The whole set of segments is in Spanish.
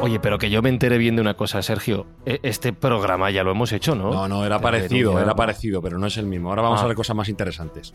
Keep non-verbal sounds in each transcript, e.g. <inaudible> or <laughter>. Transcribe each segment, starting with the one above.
Oye, pero que yo me entere bien de una cosa, Sergio. E- Este programa ya lo hemos hecho, ¿no? No, no, era parecido, era parecido, pero no es el mismo. Ahora vamos Ah. a ver cosas más interesantes.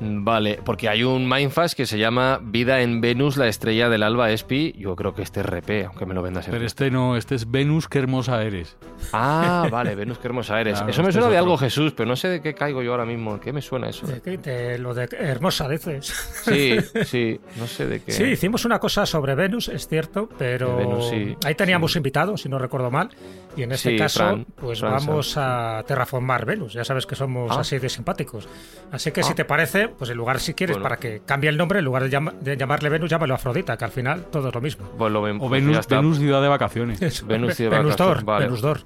Mm, Vale, porque hay un Mindfast que se llama Vida en Venus, la estrella del alba Espi. Yo creo que este es RP, aunque me lo vendas. Pero este no, este es Venus, qué hermosa eres. Ah, <laughs> vale, Venus, qué hermosa eres. Claro, eso me este suena es de algo, Jesús, pero no sé de qué caigo yo ahora mismo. ¿Qué me suena eso? De, lo de hermosa, dices. Sí, <laughs> sí, no sé de qué. Sí, hicimos una cosa sobre Venus, es cierto, pero De Venus, sí, ahí teníamos invitados, si no recuerdo mal, y en este Sí, caso, Fran, pues Fran vamos a terraformar Venus. Ya sabes que somos Ah. así de simpáticos. Así que si Ah. te parece, pues en lugar, si quieres, Bueno. para que cambie el nombre, en lugar de, llama- de llamarle Venus, llámalo Afrodita, que al final todo es lo mismo. Pues lo ven- O pues Venus, está. Venus ciudad de vacaciones. Venus de Venus Dor, vacaciones, vale. Venus Dor.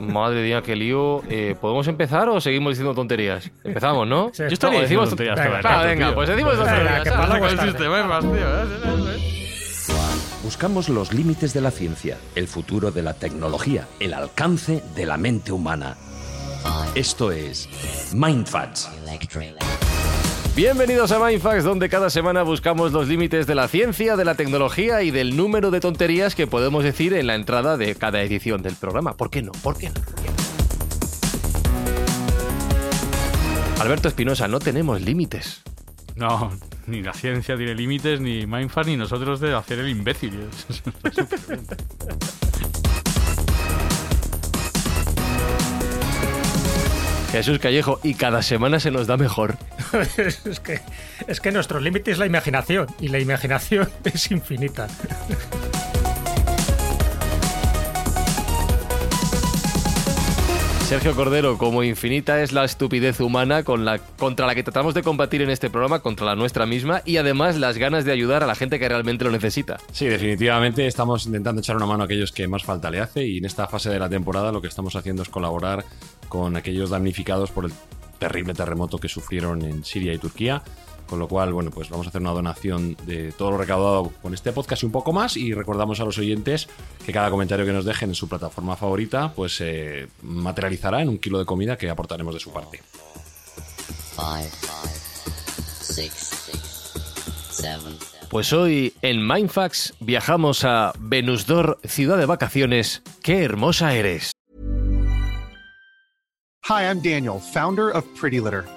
Madre mía, qué lío. Eh, ¿Podemos empezar o seguimos diciendo tonterías? Empezamos, ¿no? Sí. Yo estaría No, diciendo tonterías Venga, el rato, venga, tío. pues decimos Venga, tonterías. que luego Con es sistemas, tío. Buscamos los límites de la ciencia, el futuro de la tecnología, el alcance de la mente humana. Esto es Mindfacts. Bienvenidos a Mindfax, donde cada semana buscamos los límites de la ciencia, de la tecnología y del número de tonterías que podemos decir en la entrada de cada edición del programa. ¿Por qué no? ¿Por qué no? ¿Por qué no? Alberto Espinosa, no tenemos límites. No, ni la ciencia tiene límites, ni Mindfast, ni nosotros de hacer el imbécil. <laughs> Jesús Callejo, y cada semana se nos da mejor. <laughs> es, que, es que nuestro límite es la imaginación, y la imaginación <laughs> es infinita. Sergio Cordero, como infinita es la estupidez humana contra la que tratamos de combatir en este programa, contra la nuestra misma, y además las ganas de ayudar a la gente que realmente lo necesita. Sí, definitivamente estamos intentando echar una mano a aquellos que más falta le hace y en esta fase de la temporada lo que estamos haciendo es colaborar con aquellos damnificados por el terrible terremoto que sufrieron en Siria y Turquía. Con lo cual, bueno, pues vamos a hacer una donación de todo lo recaudado con este podcast y un poco más. Y recordamos a los oyentes que cada comentario que nos dejen en su plataforma favorita, pues se materializará en un kilo de comida que aportaremos de su parte. five, six, seven, Pues hoy en Mindfax viajamos a Venusdor, ciudad de vacaciones. ¡Qué hermosa eres! Hi, I'm Daniel, founder of Pretty Litter.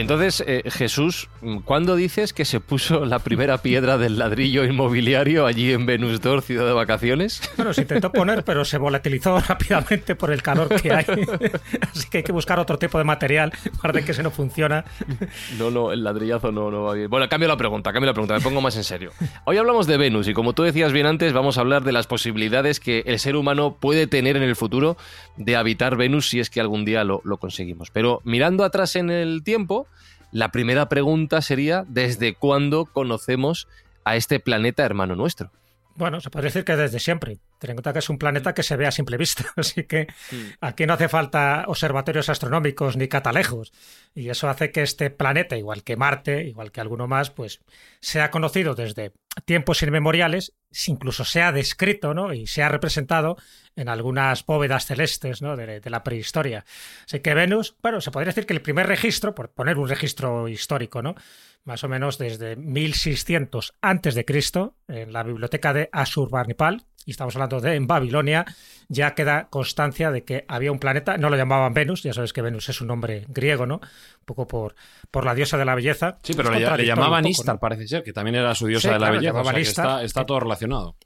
Entonces, eh, Jesús, ¿cuándo dices que se puso la primera piedra del ladrillo inmobiliario allí en Venusdor, ciudad de vacaciones? Bueno, se intentó poner, pero se volatilizó <laughs> rápidamente por el calor que hay. <laughs> Así que hay que buscar otro tipo de material, para de que se no funciona. No, no, el ladrillazo no, no va bien. Bueno, cambio la pregunta, cambio la pregunta, me pongo más en serio. Hoy hablamos de Venus y como tú decías bien antes, vamos a hablar de las posibilidades que el ser humano puede tener en el futuro de habitar Venus si es que algún día lo, lo conseguimos. Pero mirando atrás en el tiempo, la primera pregunta sería, ¿desde cuándo conocemos a este planeta hermano nuestro? Bueno, se puede decir que desde siempre. Ten en cuenta que es un planeta que se ve a simple vista, <laughs> así que aquí no hace falta observatorios astronómicos ni catalejos. Y eso hace que este planeta, igual que Marte, igual que alguno más, pues sea conocido desde tiempos inmemoriales, incluso sea descrito ¿no? y sea representado en algunas bóvedas celestes ¿no? de, de la prehistoria. Así que Venus, bueno, se podría decir que el primer registro, por poner un registro histórico, ¿no? Más o menos desde 1600 antes de Cristo, en la biblioteca de Asurbanipal, y estamos hablando de en Babilonia, ya queda constancia de que había un planeta, no lo llamaban Venus, ya sabes que Venus es un nombre griego, ¿no? Un poco por, por la diosa de la belleza. Sí, pero le, le llamaban poco, Istar, ¿no? parece ser, que también era su diosa Sí, de la claro, belleza. o sea, llamaban que Istar. está, está todo relacionado.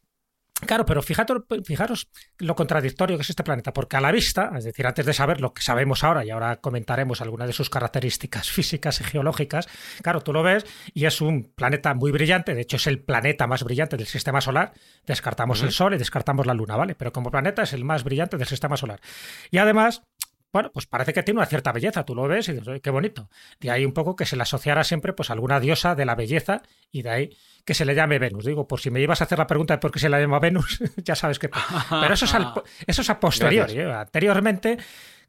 Claro, pero fijaros, fijaros lo contradictorio que es este planeta, porque a la vista, es decir, antes de saber lo que sabemos ahora, y ahora comentaremos algunas de sus características físicas y geológicas, claro, tú lo ves y es un planeta muy brillante, de hecho es el planeta más brillante del sistema solar, descartamos el Sol y descartamos la Luna, ¿vale? Pero como planeta es el más brillante del sistema solar. Y además, bueno, pues parece que tiene una cierta belleza, tú lo ves y dices, "Oye, qué bonito. De ahí un poco que se le asociara siempre pues a alguna diosa de la belleza y de ahí que se le llame Venus. Digo, por si me ibas a hacer la pregunta de por qué se le llama Venus, <laughs> ya sabes que... <laughs> Pero eso es, al- eso es a posteriori. ¿eh? Anteriormente,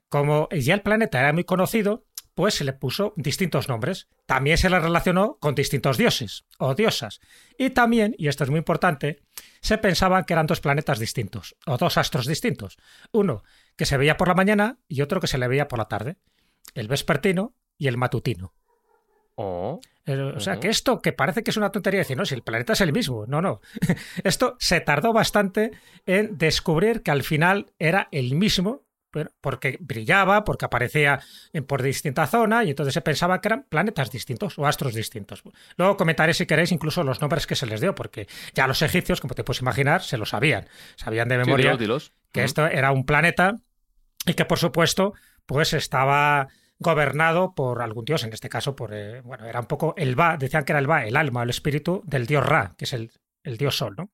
como ya el planeta era muy conocido, pues se le puso distintos nombres. También se le relacionó con distintos dioses o diosas. Y también, y esto es muy importante, se pensaban que eran dos planetas distintos o dos astros distintos. Uno que se veía por la mañana y otro que se le veía por la tarde. El vespertino y el matutino. Oh. O sea, que esto que parece que es una tontería decir, no, si el planeta es el mismo. No, no. <laughs> Esto se tardó bastante en descubrir que al final era el mismo, porque brillaba, porque aparecía en, por distinta zona y entonces se pensaba que eran planetas distintos o astros distintos. Luego comentaré si queréis incluso los nombres que se les dio, porque ya los egipcios, como te puedes imaginar, se lo sabían. Sabían de Sí, memoria dilos, dilos. que esto era un planeta y que por supuesto pues estaba gobernado por algún dios, en este caso por, eh, bueno, era un poco el Ba, decían que era el Ba, el alma, el espíritu del dios Ra, que es el, el dios Sol, ¿no?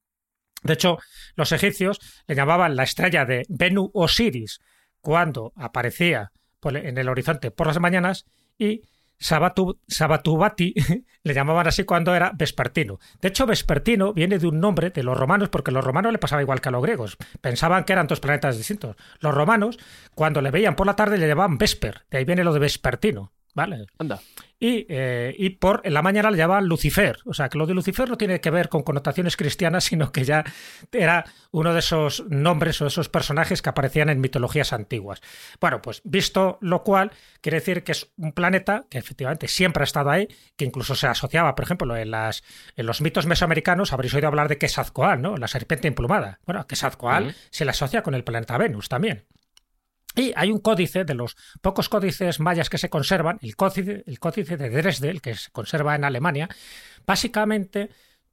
De hecho, los egipcios le llamaban la estrella de Benu Osiris cuando aparecía en el horizonte por las mañanas y Sabatu, Sabatubati <laughs> le llamaban así cuando era vespertino. De hecho, vespertino viene de un nombre de los romanos porque a los romanos le pasaba igual que a los griegos. Pensaban que eran dos planetas distintos. Los romanos, cuando le veían por la tarde, le llamaban vesper. De ahí viene lo de vespertino. ¿Vale? Anda. Y, eh, y por en la mañana le llamaban Lucifer. O sea, que lo de Lucifer no tiene que ver con connotaciones cristianas, <laughs> sino que ya era uno de esos nombres o esos personajes que aparecían en mitologías antiguas. Bueno, pues visto lo cual, quiere decir que es un planeta que efectivamente siempre ha estado ahí, que incluso se asociaba, por ejemplo, en, las, en los mitos mesoamericanos, habréis oído hablar de Quetzalcoatl, ¿no? La serpiente emplumada. Bueno, Quetzalcoatl se le asocia con el planeta Venus también. Y hay un códice de los pocos códices mayas que se conservan, el códice, el códice de Dresde, el que se conserva en Alemania. Básicamente,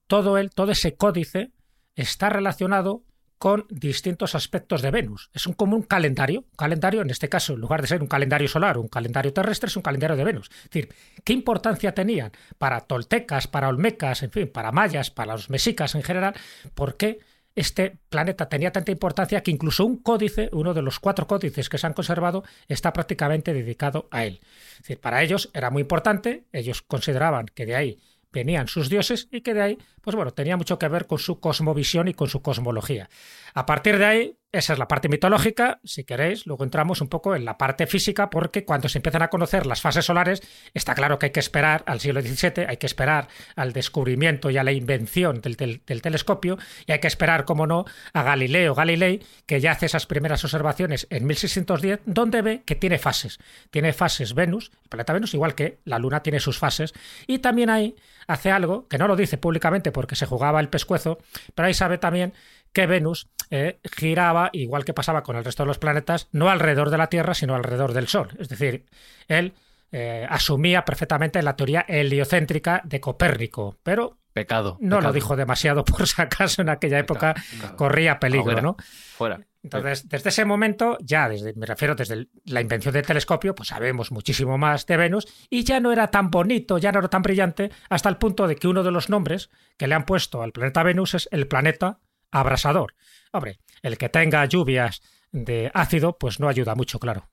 todo, el, todo ese códice está relacionado con distintos aspectos de Venus. Es un, como un calendario. Calendario, en este caso, en lugar de ser un calendario solar, un calendario terrestre, es un calendario de Venus. Es decir, ¿qué importancia tenían para toltecas, para olmecas, en fin, para mayas, para los mexicas en general? ¿Por qué este planeta tenía tanta importancia que incluso un códice, uno de los cuatro códices que se han conservado, está prácticamente dedicado a él. Es decir, para ellos era muy importante, ellos consideraban que de ahí venían sus dioses y que de ahí, pues bueno, tenía mucho que ver con su cosmovisión y con su cosmología. A partir de ahí, esa es la parte mitológica, si queréis, luego entramos un poco en la parte física, porque cuando se empiezan a conocer las fases solares, está claro que hay que esperar al siglo XVII, hay que esperar al descubrimiento y a la invención del, del- telescopio, y hay que esperar, como no, a Galileo Galilei, que ya hace esas primeras observaciones en 1610, donde ve que tiene fases. Tiene fases Venus, el planeta Venus, igual que la Luna tiene sus fases, y también ahí hace algo, que no lo dice públicamente porque se jugaba el pescuezo, pero ahí sabe también que Venus eh, giraba, igual que pasaba con el resto de los planetas, no alrededor de la Tierra, sino alrededor del Sol. Es decir, él eh, asumía perfectamente la teoría heliocéntrica de Copérnico, pero Pecado. no pecado. lo dijo demasiado por si acaso en aquella época pecado. corría peligro. ¿no? Fuera. Entonces, desde ese momento, ya desde, me refiero desde el- la invención del telescopio, pues sabemos muchísimo más de Venus y ya no era tan bonito, ya no era tan brillante, hasta el punto de que uno de los nombres que le han puesto al planeta Venus es el planeta abrasador. Hombre, el que tenga lluvias de ácido, pues no ayuda mucho, claro.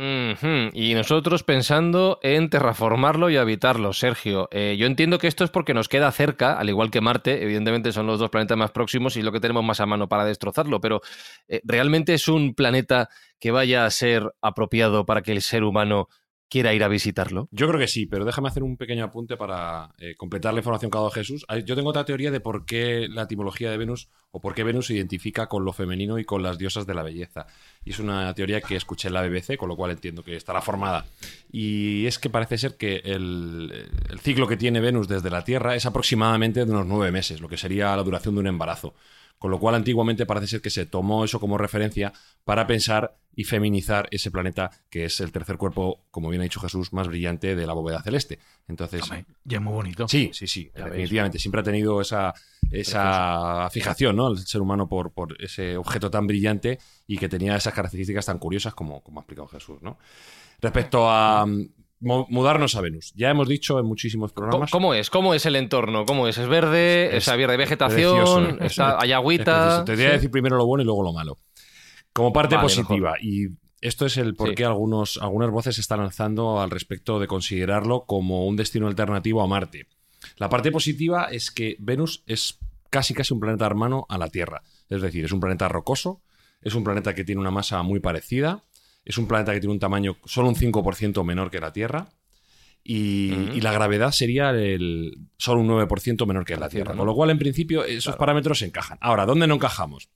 Y nosotros pensando en terraformarlo y habitarlo, Sergio. Eh, yo entiendo que esto es porque nos queda cerca, al igual que Marte, evidentemente son los dos planetas más próximos y lo que tenemos más a mano para destrozarlo, pero eh, ¿realmente es un planeta que vaya a ser apropiado para que el ser humano quiera ir a visitarlo? Yo creo que sí, pero déjame hacer un pequeño apunte para eh, completar la información que ha dado Jesús. Yo tengo otra teoría de por qué la etimología de Venus o por qué Venus se identifica con lo femenino y con las diosas de la belleza. Y es una teoría que escuché en la BBC, con lo cual entiendo que estará formada. Y es que parece ser que el ciclo que tiene Venus desde la Tierra es aproximadamente de unos nueve meses, lo que sería la duración de un embarazo. Con lo cual, antiguamente parece ser que se tomó eso como referencia para pensar y feminizar ese planeta que es el tercer cuerpo, como bien ha dicho Jesús, más brillante de la bóveda celeste. Entonces, Hombre, y es muy bonito. sí, sí, sí, Ya definitivamente. Siempre ha tenido esa, esa fijación, ¿no? El ser humano por, por ese objeto tan brillante y que tenía esas características tan curiosas como, como ha explicado Jesús, ¿no? Respecto a mudarnos a Venus, ya hemos dicho en muchísimos ¿Cómo, programas. cómo es? ¿Cómo es el entorno? ¿Cómo es? ¿Es verde? Es ¿Es verde vegetación? es- está, ¿Hay agüita? Te voy a decir primero lo bueno y luego lo malo. Como parte Vale, positiva, y esto es el por Sí. qué algunos, algunas voces están alzando al respecto de considerarlo como un destino alternativo a Marte. La parte positiva es que Venus es casi casi un planeta hermano a la Tierra. Es decir, es un planeta rocoso, es un planeta que tiene una masa muy parecida, es un planeta que tiene un tamaño solo un 5% menor que la Tierra. Y, la gravedad sería el, solo un 9% menor que la, Tierra. Tierra, ¿no? Con lo cual, en principio, esos parámetros encajan. Ahora, ¿dónde no encajamos?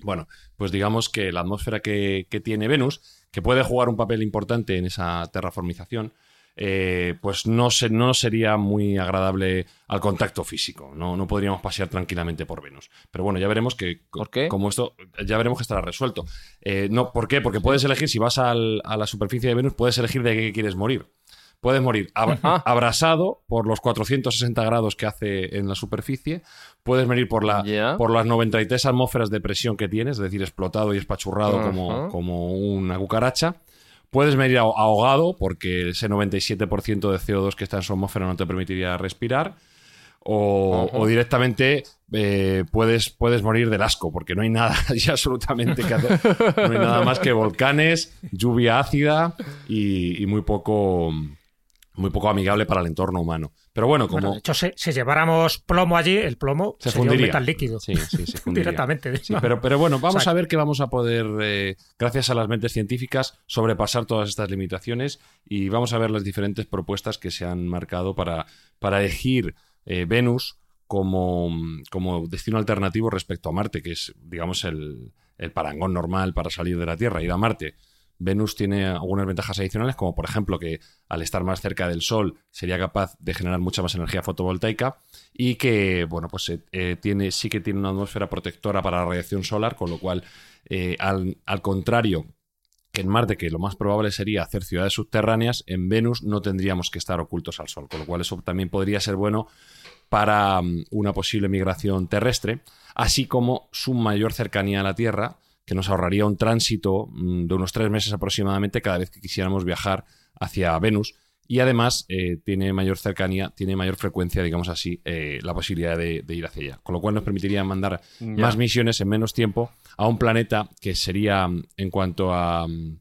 Bueno, pues digamos que la atmósfera que, que tiene Venus, que puede jugar un papel importante en esa terraformización, eh, pues no, se, no sería muy agradable al contacto físico. No, no podríamos pasear tranquilamente por Venus. Pero bueno, ya veremos que ¿Por qué? como esto, ya veremos que estará resuelto. Eh, no, ¿Por qué? Porque puedes elegir, si vas al- a la superficie de Venus, puedes elegir de qué quieres morir. Puedes morir ab- abrasado por los 460 grados que hace en la superficie. Puedes morir por, la, por las 93 atmósferas de presión que tienes, es decir, explotado y espachurrado como, como una cucaracha. Puedes morir aho- ahogado porque ese 97% de CO2 que está en su atmósfera no te permitiría respirar. O, directamente eh, puedes, puedes morir del asco, porque no hay nada <laughs> absolutamente que hacer. No hay nada más que volcanes, lluvia ácida y, y muy poco muy poco amigable para el entorno humano. Pero bueno, como Bueno, de hecho, si, si lleváramos plomo allí, el plomo se sería fundiría. un metal líquido. Sí, sí, se <laughs> fundiría. Directamente. Sí, pero, pero bueno, vamos O sea, a ver que vamos a poder, eh, gracias a las mentes científicas, sobrepasar todas estas limitaciones y vamos a ver las diferentes propuestas que se han marcado para, para elegir eh, Venus como, como destino alternativo respecto a Marte, que es, digamos, el, el parangón normal para salir de la Tierra, ir a Marte. Venus tiene algunas ventajas adicionales, como por ejemplo que al estar más cerca del Sol sería capaz de generar mucha más energía fotovoltaica y que, bueno, pues eh, eh, tiene, sí que tiene una atmósfera protectora para la radiación solar, con lo cual, eh, al, al contrario que en Marte, que lo más probable sería hacer ciudades subterráneas, en Venus no tendríamos que estar ocultos al Sol, con lo cual eso también podría ser bueno para mm, una posible migración terrestre, así como su mayor cercanía a la Tierra, que nos ahorraría un tránsito mm, de unos tres meses aproximadamente cada vez que quisiéramos viajar hacia Venus. Y además eh, tiene mayor cercanía, tiene mayor frecuencia, digamos así, eh, la posibilidad de, de ir hacia allá. Con lo cual nos permitiría mandar más misiones en menos tiempo a un planeta que sería, mm, en cuanto a mm,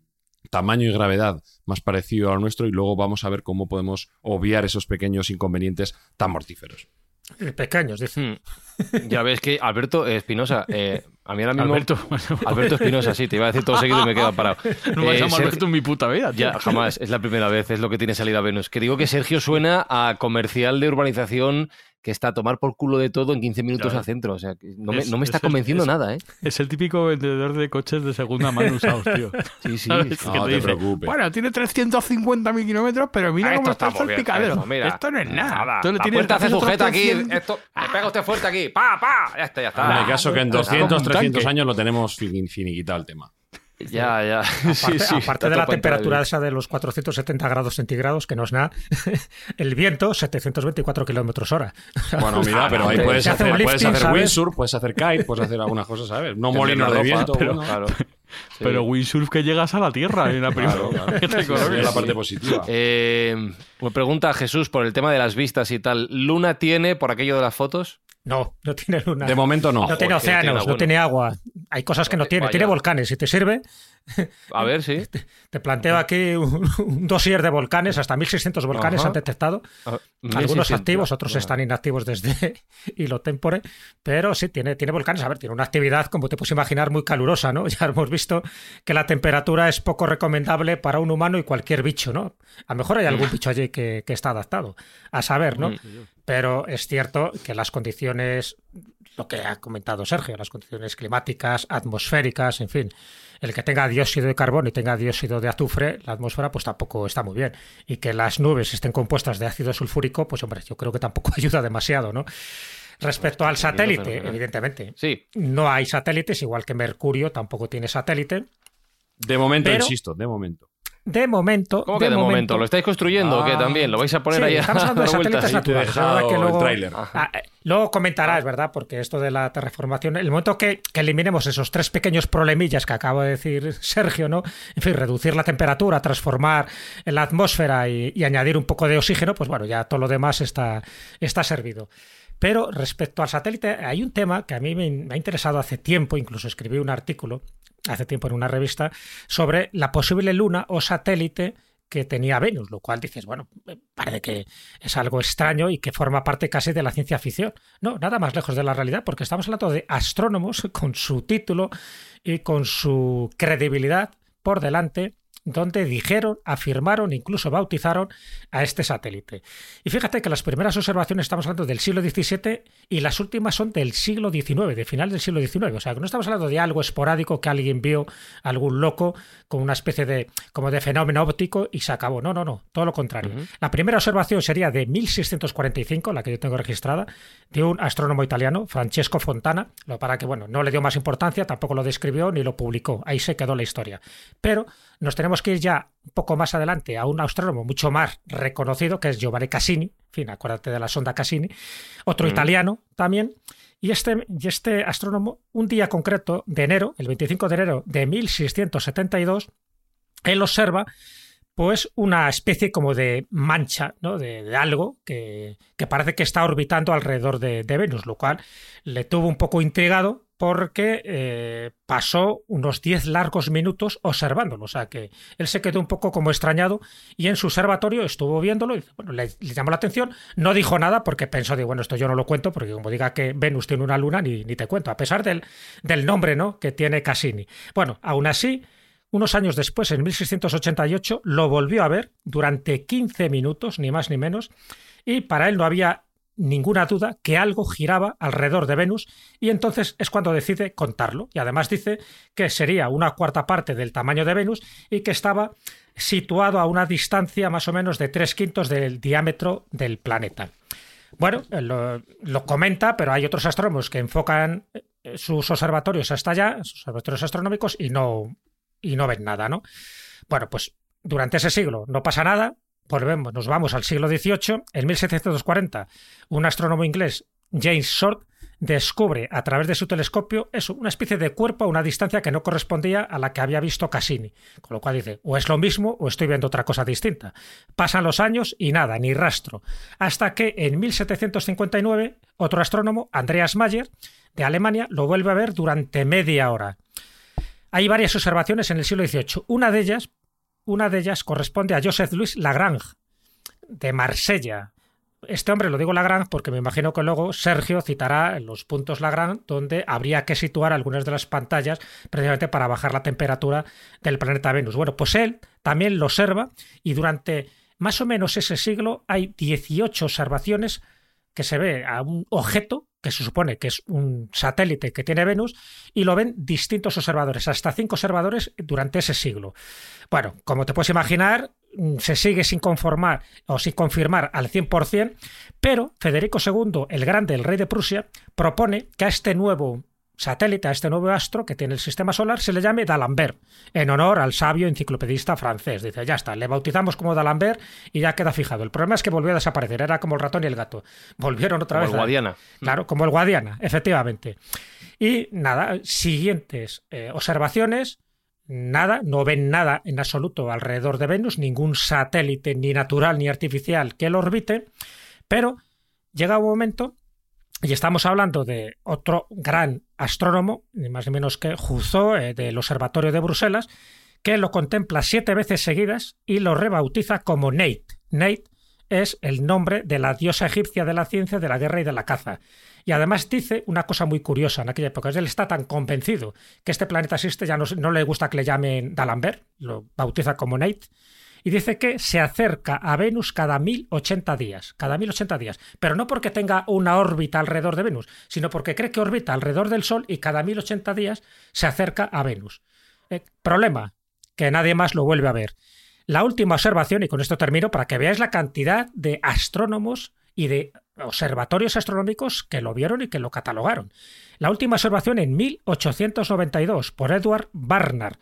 tamaño y gravedad, más parecido al nuestro. Y luego vamos a ver cómo podemos obviar esos pequeños inconvenientes tan mortíferos. Eh, Pequeños, dice. Ya ves que Alberto Espinosa, eh, a mí ahora mismo. Alberto. Alberto Espinosa, sí, te iba a decir todo seguido y me he quedado parado. No me Eh, llamo Ser- Alberto en mi puta vida. tío. Ya, jamás, es la primera vez, es lo que tiene salida a Venus. Que digo que Sergio suena a comercial de urbanización que está a tomar por culo de todo en 15 minutos Ya. al centro. O sea, que no, me, Es- no me está el- convenciendo es- nada, ¿eh? Es el típico vendedor de coches de segunda mano usados, tío. <laughs> Sí, sí. ¿Sabes? sí. Que No te te dice, preocupes. Bueno, tiene 350.000 kilómetros, pero mira cómo está el picadero. esto, no es nada. La puerta otros sujeta aquí. 300. Esto, pega usted fuerte aquí. ¡Pa, pa! Ya está, ya está. En el caso que en como 200, un 300 tanque. años lo tenemos fin- finiquitado el tema. Ya, ya. Aparte, <laughs> Sí, sí, aparte de la temperatura esa de los 470 grados centígrados, que no es nada, <laughs> el viento 724 kilómetros hora. Bueno, mira, pero ahí <laughs> puedes hacer, windsurf, puedes hacer kite, puedes hacer algunas cosas, ¿sabes? No molinos de viento. pero, claro. Sí. Pero windsurf que llegas a la Tierra en la primera. Claro, claro. Coloques. la parte positiva. Eh, me pregunta Jesús por el tema de las vistas y tal. ¿Luna tiene por aquello de las fotos? No, no tiene luna. De momento no. no tiene Joder, tiene océanos, bueno. no tiene agua. hay cosas que no tiene. Vaya. Tiene volcanes, si te sirve. A ver, sí. <laughs> Te planteo aquí un, un dossier de volcanes, hasta 1600 volcanes Ajá. han detectado. Ah, Algunos 1600, activos, otros claro. están inactivos desde <laughs> hilo tempore, pero sí, tiene, tiene volcanes. A ver, tiene una actividad, como te puedes imaginar, muy calurosa, ¿no? <laughs> Ya hemos visto que la temperatura es poco recomendable para un humano y cualquier bicho, ¿no? A lo mejor hay algún bicho allí que, que está adaptado, a saber, ¿no? Pero es cierto que las condiciones, lo que ha comentado Sergio, las condiciones climáticas, atmosféricas, en fin, el que tenga dióxido de carbono y tenga dióxido de azufre, la atmósfera, pues tampoco está muy bien. Y que las nubes estén compuestas de ácido sulfúrico, pues hombre, yo creo que tampoco <laughs> ayuda demasiado, ¿no? Respecto al satélite, pero- evidentemente, Sí, no hay satélites, igual que Mercurio tampoco tiene satélite. De momento, Pero- insisto, de momento. De momento. ¿cómo que de momento? ¿Lo estáis construyendo o qué Ah. también? ¿Lo vais a poner Sí, ahí a estamos hablando de <laughs> satélites naturales. dejado que el luego, tráiler. Ah, eh, luego comentarás, ¿verdad? Porque esto de la terraformación, el momento que, que eliminemos esos tres pequeños problemillas que acaba de decir Sergio, ¿no? En fin, reducir la temperatura, transformar la atmósfera y, y añadir un poco de oxígeno, pues bueno, ya todo lo demás está, está servido. Pero respecto al satélite, hay un tema que a mí me, ha interesado hace tiempo, incluso escribí un artículo hace tiempo en una revista, sobre la posible luna o satélite que tenía Venus, lo cual dices, bueno, eh, parece que es algo extraño y que forma parte casi de la ciencia ficción. No, nada más lejos de la realidad, porque estamos hablando de astrónomos con su título y con su credibilidad por delante, donde dijeron, afirmaron, incluso bautizaron a este satélite. Y fíjate que las primeras observaciones estamos hablando del siglo XVII y las últimas son del siglo XIX, de final del siglo XIX. O sea, que no estamos hablando de algo esporádico que alguien vio, algún loco, con una especie de, como de fenómeno óptico y se acabó. No, no, no, todo lo contrario. La primera observación sería de 1645, la que yo tengo registrada, de un astrónomo italiano, Francesco Fontana, lo para que, bueno, no le dio más importancia, tampoco lo describió ni lo publicó. Ahí se quedó la historia. Pero nos tenemos que ir ya un poco más adelante a un astrónomo mucho más reconocido, que es Giovanni Cassini, en fin, acuérdate de la sonda Cassini, otro italiano también, y este, y este astrónomo, un día concreto de enero, el 25 de enero de 1672, él observa pues una especie como de mancha, ¿no? de, de algo que, que parece que está orbitando alrededor de, de Venus, lo cual le tuvo un poco intrigado porque eh, pasó unos 10 largos minutos observándolo. O sea que él se quedó un poco como extrañado y en su observatorio estuvo viéndolo y bueno, le, le llamó la atención. No dijo nada porque pensó, de, bueno, esto yo no lo cuento porque como diga que Venus tiene una luna, ni, ni te cuento, a pesar del, del nombre ¿no? que tiene Cassini. Bueno, aún así, unos años después, en 1688, lo volvió a ver durante 15 minutos, ni más ni menos, y para él no había ninguna duda que algo giraba alrededor de Venus y entonces es cuando decide contarlo y además dice que sería una cuarta parte del tamaño de Venus y que estaba situado a una distancia más o menos de tres quintos del diámetro del planeta. Bueno, lo, lo comenta, pero hay otros astrónomos que enfocan eh, sus observatorios hasta allá, sus observatorios astronómicos, y no, y no ven nada, ¿no? Bueno, pues durante ese siglo no pasa nada, volvemos, nos vamos al siglo XVIII. En 1740, un astrónomo inglés, James Short, descubre a través de su telescopio eso, una especie de cuerpo a una distancia que no correspondía a la que había visto Cassini. Con lo cual dice, o es lo mismo o estoy viendo otra cosa distinta. Pasan los años y nada, ni rastro. Hasta que en 1759, otro astrónomo, Andreas Mayer, de Alemania, lo vuelve a ver durante media hora. Hay varias observaciones en el siglo XVIII. Una de ellas, una de ellas corresponde a Joseph Louis Lagrange, de Marsella. Este hombre lo digo Lagrange porque me imagino que luego Sergio citará los puntos Lagrange donde habría que situar algunas de las pantallas precisamente para bajar la temperatura del planeta Venus. Bueno, pues él también lo observa y durante más o menos ese siglo hay 18 observaciones que se ve a un objeto que se supone que es un satélite que tiene Venus, y lo ven distintos observadores, hasta cinco observadores durante ese siglo. Bueno, como te puedes imaginar, se sigue sin conformar o sin confirmar al 100%, pero Federico II, el grande, el rey de Prusia, propone que a este nuevo satélite, a este nuevo astro que tiene el sistema solar, se le llame D'Alembert, en honor al sabio enciclopedista francés. Dice, ya está, le bautizamos como D'Alembert y ya queda fijado. El problema es que volvió a desaparecer, era como el ratón y el gato. Volvieron otra Como vez. el a- Guadiana. Claro, como el Guadiana, efectivamente. Y nada, siguientes eh, observaciones, nada, no ven nada en absoluto alrededor de Venus, ningún satélite ni natural ni artificial que lo orbite, pero llega un momento Y estamos hablando de otro gran astrónomo, ni más ni menos que Juzó, eh, del Observatorio de Bruselas, que lo contempla siete veces seguidas y lo rebautiza como Nate. Nate es el nombre de la diosa egipcia de la ciencia, de la guerra y de la caza. Y además dice una cosa muy curiosa en aquella época. Él está tan convencido que este planeta existe, ya no, no le gusta que le llamen D'Alembert, lo bautiza como Nate, y dice que se acerca a Venus cada 1080 días, cada 1080 días, pero no porque tenga una órbita alrededor de Venus, sino porque cree que orbita alrededor del Sol y cada 1080 días se acerca a Venus. Eh, problema, que nadie más lo vuelve a ver. La última observación, y con esto termino, para que veáis la cantidad de astrónomos y de observatorios astronómicos que lo vieron y que lo catalogaron. La última observación en 1892 por Edward Barnard.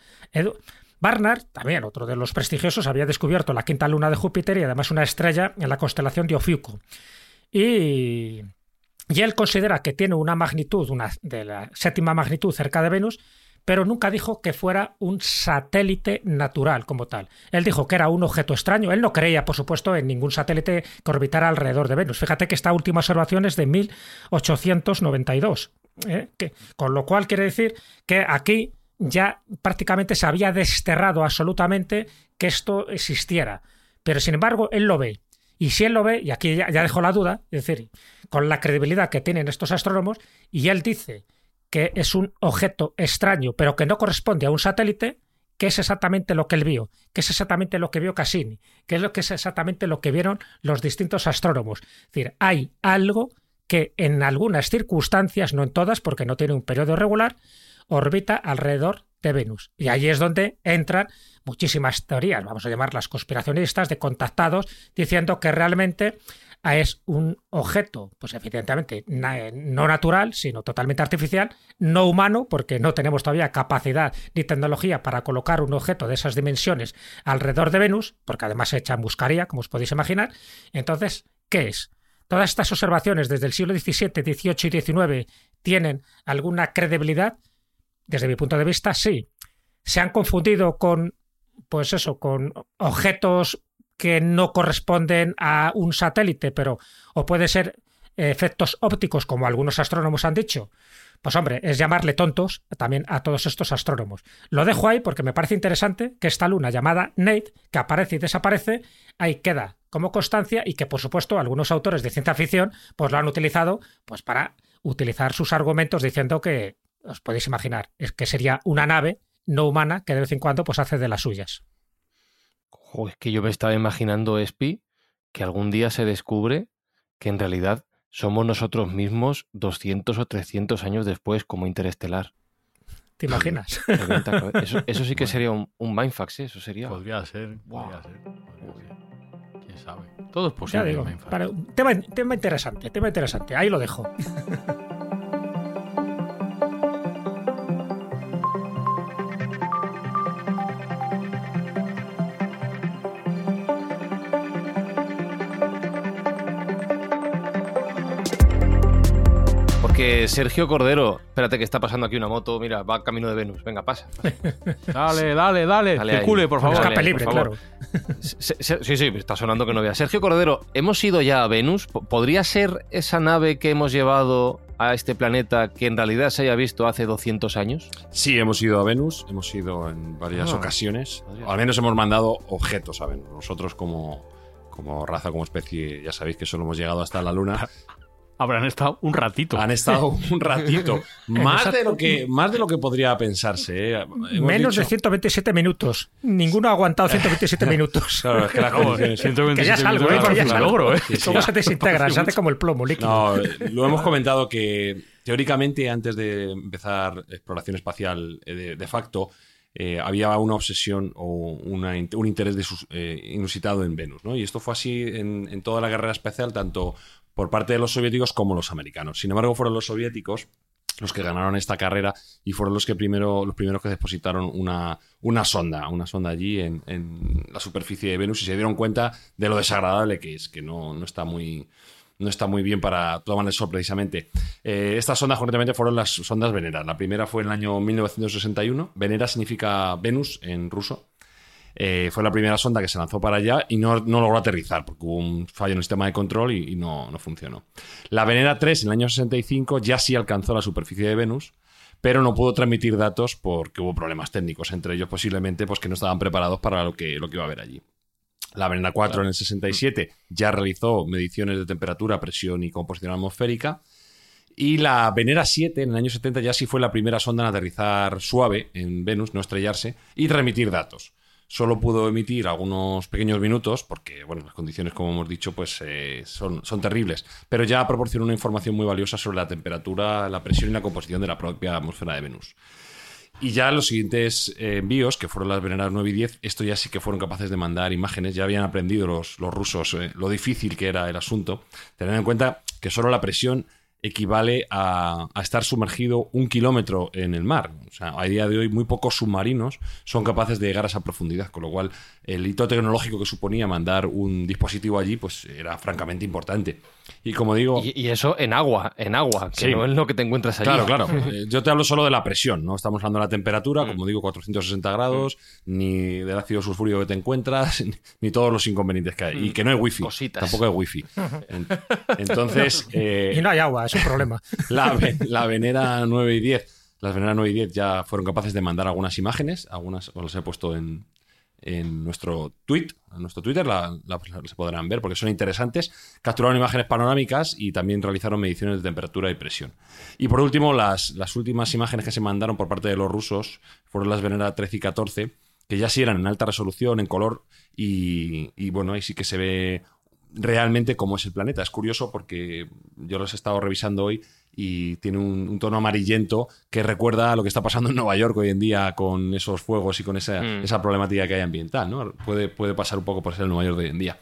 Barnard, también otro de los prestigiosos, había descubierto la quinta luna de Júpiter y además una estrella en la constelación de Ofiuco. Y, y él considera que tiene una magnitud, una de la séptima magnitud cerca de Venus, pero nunca dijo que fuera un satélite natural como tal. Él dijo que era un objeto extraño. Él no creía, por supuesto, en ningún satélite que orbitara alrededor de Venus. Fíjate que esta última observación es de 1892. ¿eh? con lo cual quiere decir que aquí ya prácticamente se había desterrado absolutamente que esto existiera. Pero sin embargo, él lo ve. Y si él lo ve, y aquí ya, ya dejo la duda, es decir, con la credibilidad que tienen estos astrónomos, y él dice que es un objeto extraño, pero que no corresponde a un satélite, que es exactamente lo que él vio, que es exactamente lo que vio Cassini, que es lo que es exactamente lo que vieron los distintos astrónomos. Es decir, hay algo que en algunas circunstancias, no en todas, porque no tiene un periodo regular, orbita alrededor de Venus. Y ahí es donde entran muchísimas teorías, vamos a llamarlas conspiracionistas, de contactados, diciendo que realmente es un objeto, pues evidentemente no natural, sino totalmente artificial, no humano, porque no tenemos todavía capacidad ni tecnología para colocar un objeto de esas dimensiones alrededor de Venus, porque además se echa en buscaría, como os podéis imaginar. Entonces, ¿qué es? Todas estas observaciones desde el siglo XVII, XVIII y XIX tienen alguna credibilidad. Desde mi punto de vista, sí. Se han confundido con, pues eso, con objetos que no corresponden a un satélite, pero o puede ser efectos ópticos, como algunos astrónomos han dicho. Pues hombre, es llamarle tontos también a todos estos astrónomos. Lo dejo ahí porque me parece interesante que esta luna llamada Nate, que aparece y desaparece, ahí queda como constancia y que por supuesto algunos autores de ciencia ficción pues lo han utilizado pues para utilizar sus argumentos diciendo que os podéis imaginar, es que sería una nave no humana que de vez en cuando pues hace de las suyas es que yo me estaba imaginando, Espi, que algún día se descubre que en realidad somos nosotros mismos 200 o 300 años después como interestelar. ¿Te imaginas? <laughs> Eso, sí que sería un, un mindfax, ¿eh? eso sería. Podría ser, podría ser. ¿Quién sabe? Todo es posible. tema, tema interesante, tema interesante. Ahí lo dejo. <laughs> que Sergio Cordero, espérate que está pasando aquí una moto, mira, va camino de Venus, venga, pasa. <laughs> dale, dale, dale, circule, por favor. Escape libre, claro. Sí, sí, está sonando que no vea. Sergio Cordero, ¿hemos ido ya a Venus? ¿Podría ser esa nave que hemos llevado a este planeta que en realidad se haya visto hace 200 años? Sí, hemos ido a Venus, hemos ido en varias ah, ocasiones. Al menos hemos mandado objetos a Venus. Nosotros como, como raza, como especie, ya sabéis que solo hemos llegado hasta la Luna. <laughs> Habrán estado un ratito. Han estado <laughs> un ratito. más, de lo que, más de lo que podría pensarse. ¿eh? Menos de 127 minutos. Ninguno ha aguantado 127 <laughs> minutos. Claro, es que las condiciones. 127 que ya es algo, ¿eh? ya logro, ¿eh? ¿Cómo se desintegra? Se hace como el plomo líquido. No, lo hemos comentado que teóricamente antes de empezar exploración espacial eh, de, facto, eh, había una obsesión o una, un interés de sus, eh, inusitado en Venus. ¿no? Y esto fue así en, en, toda la guerra espacial, tanto por parte de los soviéticos como los americanos. Sin embargo, fueron los soviéticos los que ganaron esta carrera y fueron los que primero los primeros que depositaron una, una sonda, una sonda allí en, la superficie de Venus y se dieron cuenta de lo desagradable que es, que no, no está muy no está muy bien para tomar el sol precisamente. Eh, estas sondas concretamente fueron las sondas Venera. La primera fue en el año 1961. Venera significa Venus en ruso. Eh, fue la primera sonda que se lanzó para allá y no, no logró aterrizar porque hubo un fallo en el sistema de control y, no, no funcionó. La Venera 3 en el año 65 ya sí alcanzó la superficie de Venus, pero no pudo transmitir datos porque hubo problemas técnicos, entre ellos posiblemente pues, que no estaban preparados para lo que, lo que iba a haber allí. La Venera 4 en el 67 ya realizó mediciones de temperatura, presión y composición atmosférica. Y la Venera 7 en el año 70 ya sí fue la primera sonda en aterrizar suave en Venus, no estrellarse, y transmitir datos. Solo pudo emitir algunos pequeños minutos, porque bueno, las condiciones, como hemos dicho, pues eh, son, son terribles. Pero ya proporcionó una información muy valiosa sobre la temperatura, la presión y la composición de la propia atmósfera de Venus. Y ya los siguientes eh, envíos, que fueron las Veneras 9 y 10, esto ya sí que fueron capaces de mandar imágenes, ya habían aprendido los, los rusos eh, lo difícil que era el asunto. Teniendo en cuenta que solo la presión equivale a, estar sumergido un kilómetro en el mar. O sea, a día de hoy muy pocos submarinos son capaces de llegar a esa profundidad, con lo cual el hito tecnológico que suponía mandar un dispositivo allí pues era francamente importante. Y como digo... Y, y eso en agua, en agua, que Sí. no es lo que te encuentras allí. Claro, claro. <laughs> Eh, Yo te hablo solo de la presión, no estamos hablando de la temperatura, como digo, 460 grados, ni del ácido sulfúrico que te encuentras, <laughs> ni- todos los inconvenientes que hay. Y que no hay wifi. Cositas. Tampoco hay wifi. En- Entonces, <laughs> eh, Y no hay agua, es un problema. la, la Venera 9 y 10, las Venera 9 y 10 ya fueron capaces de mandar algunas imágenes, algunas os las he puesto en, en nuestro tweet, en nuestro Twitter, la, se podrán ver porque son interesantes. Capturaron imágenes panorámicas y también realizaron mediciones de temperatura y presión. Y por último, las, las últimas imágenes que se mandaron por parte de los rusos fueron las Venera 13 y 14, que ya sí eran en alta resolución, en color, y, y bueno, ahí sí que se ve realmente cómo es el planeta. Es curioso porque yo los he estado revisando hoy y tiene un, un tono amarillento que recuerda a lo que está pasando en Nueva York hoy en día con esos fuegos y con esa, Mm. esa problemática que hay ambiental. ¿no? Puede, puede pasar un poco por ser el Nueva York de hoy en día.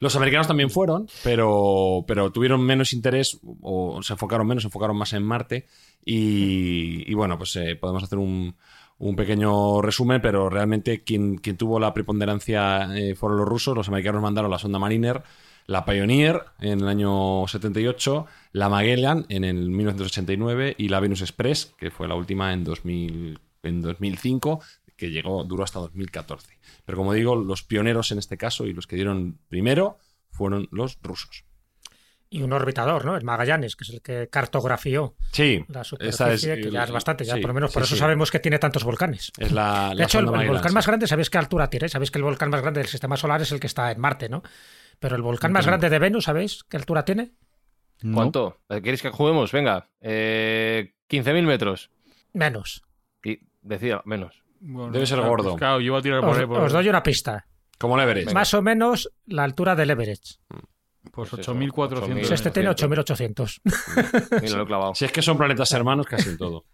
Los americanos también fueron, pero, pero tuvieron menos interés o se enfocaron menos, se enfocaron más en Marte. Y, y bueno, pues eh, podemos hacer un, un pequeño resumen, pero realmente quien, quien tuvo la preponderancia eh, fueron los rusos. Los americanos mandaron la sonda Mariner, la Pioneer en el año 78, la Magellan en el 1989 y la Venus Express, que fue la última en, 2000, en 2005, que llegó, duró hasta 2014. Pero como digo, los pioneros en este caso y los que dieron primero fueron los rusos. Y un orbitador, ¿no? El Magallanes, que es el que cartografió Sí, la esa superficie, es, que ya es bastante, ya sí, por lo menos por sí, eso sí. sabemos que tiene tantos volcanes. Es la, De la hecho, el, volcán más grande, ¿sabéis qué altura tiene? Sabéis que el volcán más grande del sistema solar es el que está en Marte, ¿no? Pero el volcán más grande de Venus, ¿sabéis qué altura tiene? ¿Cuánto? ¿Queréis que juguemos? Venga, eh, 15.000 metros. Menos. Y decía, menos. Bueno, Debe ser claro, gordo. pues claro, yo iba a tirar por Os, ahí por os doy una pista. Como el Everest. Más o menos la altura del Everest. pues Pues eso, 8.400. Pues este tiene 8.800. Mira, lo he clavado. Si es que son planetas hermanos casi en todo.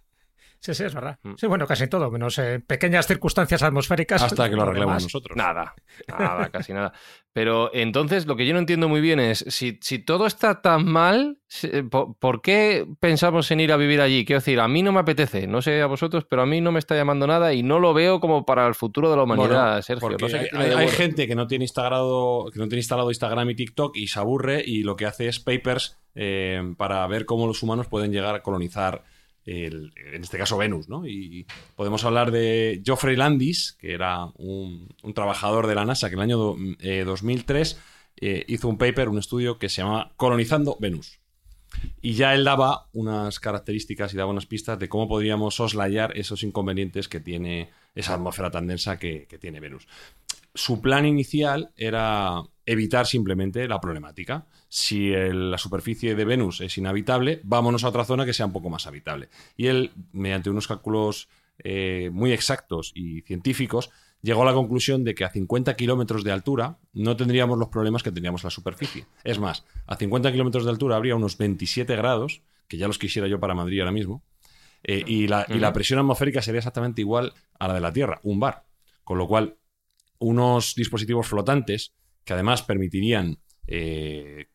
Sí, sí, es verdad. Mm. Sí, bueno, casi todo, menos eh, pequeñas circunstancias atmosféricas. Hasta que lo arreglemos demás. nosotros. Nada, nada, casi nada. Pero entonces lo que yo no entiendo muy bien es, si, si todo está tan mal, si- ¿por, por qué pensamos en ir a vivir allí? Quiero decir, a mí no me apetece, no sé a vosotros, pero a mí no me está llamando nada y no lo veo como para el futuro de la humanidad, Bueno, Sergio. No sé hay, gente que no tiene instalado que no tiene instalado Instagram y TikTok y se aburre y lo que hace es papers eh, para ver cómo los humanos pueden llegar a colonizar en este caso Venus, ¿no? Y podemos hablar de Geoffrey Landis, que era un, trabajador de la NASA que en el año do- eh, 2003 eh, hizo un paper, un estudio que se llama Colonizando Venus. Y ya él daba unas características y daba unas pistas de cómo podríamos soslayar esos inconvenientes que tiene esa atmósfera tan densa que tiene Venus. Su plan inicial era evitar simplemente la problemática. Si el- la superficie de Venus es inhabitable, vámonos a otra zona que sea un poco más habitable. Y él, mediante unos cálculos eh, muy exactos y científicos, llegó a la conclusión de que a 50 kilómetros de altura no tendríamos los problemas que teníamos en la superficie. Es más, a 50 kilómetros de altura habría unos 27 grados, que ya los quisiera yo para Madrid ahora mismo, eh, y, la, y la presión atmosférica sería exactamente igual a la de la Tierra, un bar. Con lo cual, unos dispositivos flotantes que además permitirían eh,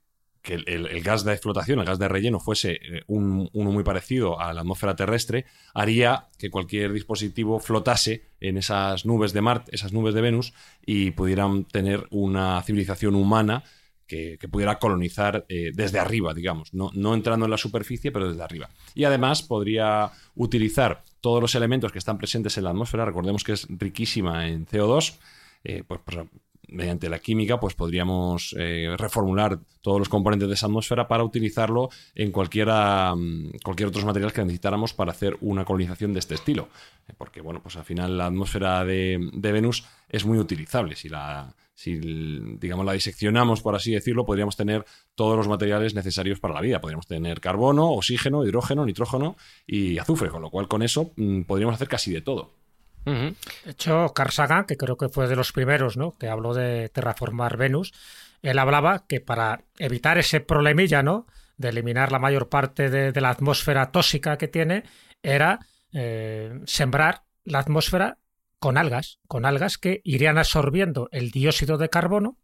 que el, gas de flotación, el gas de relleno, fuese eh, un- uno muy parecido a la atmósfera terrestre, haría que cualquier dispositivo flotase en esas nubes de Marte, esas nubes de Venus, y pudieran tener una civilización humana que, pudiera colonizar eh, desde arriba, digamos, no, no entrando en la superficie, pero desde arriba. Y además podría utilizar todos los elementos que están presentes en la atmósfera, recordemos que es riquísima en CO2, eh, pues, pues, mediante la química, pues podríamos eh, reformular todos los componentes de esa atmósfera para utilizarlo en cualquiera, mm, cualquier otros materiales que necesitáramos para hacer una colonización de este estilo. Eh, Porque, bueno, pues al final la atmósfera de, de Venus es muy utilizable. Si la, si, digamos, la diseccionamos, por así decirlo, podríamos tener todos los materiales necesarios para la vida. Podríamos tener carbono, oxígeno, hidrógeno, nitrógeno y azufre, con lo cual con eso mm, podríamos hacer casi de todo. De hecho, Carl Sagan, que creo que fue de los primeros, ¿no? Que habló de terraformar Venus, él hablaba que para evitar ese problemilla, ¿no? De eliminar la mayor parte de, la atmósfera tóxica que tiene, era eh, sembrar la atmósfera con algas, con algas que irían absorbiendo el dióxido de carbono,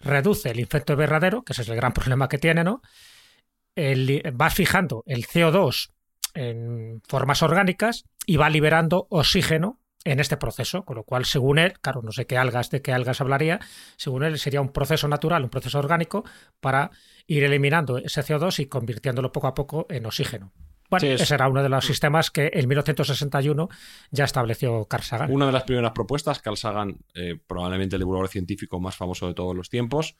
reduce el efecto invernadero, que ese es el gran <laughs> problema que tiene, ¿no? El- va fijando el CO2 en formas orgánicas y va liberando oxígeno en este proceso, con lo cual, según él, claro, no sé qué algas, de qué algas hablaría, según él sería un proceso natural, un proceso orgánico para ir eliminando ese CO2 y convirtiéndolo poco a poco en oxígeno. Bueno, Sí, es- ese era uno de los sistemas que en 1961 ya estableció Carl Sagan. Una de las primeras propuestas, Carl Sagan, eh, probablemente el divulgador científico más famoso de todos los tiempos,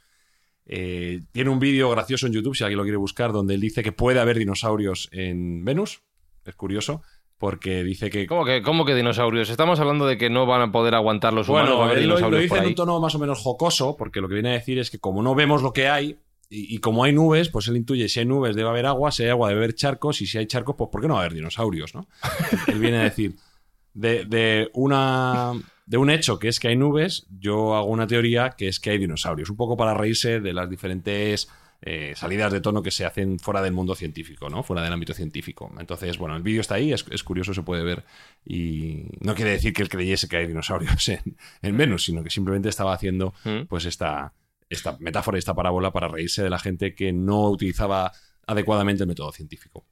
eh, tiene un vídeo gracioso en YouTube, si alguien lo quiere buscar, donde él dice que puede haber dinosaurios en Venus. Es curioso, porque dice que... ¿Cómo que, ¿Cómo que dinosaurios? Estamos hablando de que no van a poder aguantar los humanos. Bueno, él lo, dice en un tono más o menos jocoso, porque lo que viene a decir es que como no vemos lo que hay, y, y como hay nubes, pues él intuye si hay nubes debe haber agua, si hay agua debe haber charcos, y si hay charcos, pues ¿por qué no va a haber dinosaurios? ¿no? <laughs> él viene a decir, de, de una, de un hecho que es que hay nubes, yo hago una teoría que es que hay dinosaurios, un poco para reírse de las diferentes eh, salidas de tono que se hacen fuera del mundo científico, ¿no? Fuera del ámbito científico. Entonces, bueno, el vídeo está ahí, es, es curioso, se puede ver. Y no quiere decir que él creyese que hay dinosaurios <laughs> en, en Venus, sino que simplemente estaba haciendo Mm. pues esta, esta metáfora y esta parábola para reírse de la gente que no utilizaba adecuadamente el método científico.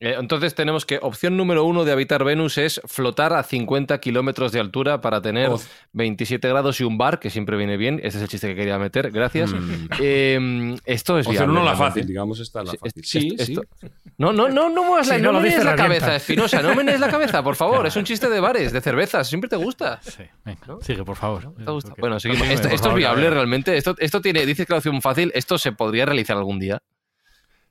Eh, Entonces tenemos que opción número uno de habitar Venus es flotar a 50 kilómetros de altura para tener Hoz. 27 grados y un bar, que siempre viene bien. Ese es el chiste que quería meter, gracias. Mm. Eh, esto es Opción viable. la fácil, digamos, esta es la Sí, fácil. Sí, es- sí. esto- No, no, no, no muevas la, Si no no menees dice, la cabeza, Espinosa, no menees la cabeza, por favor. Es un chiste de bares, de cervezas, siempre te gusta. Sí, venga, sigue, por favor. ¿Te gusta? Bueno, <laughs> seguimos. Esto, esto es viable realmente. Esto, esto tiene, dices que la opción fácil, esto se podría realizar algún día.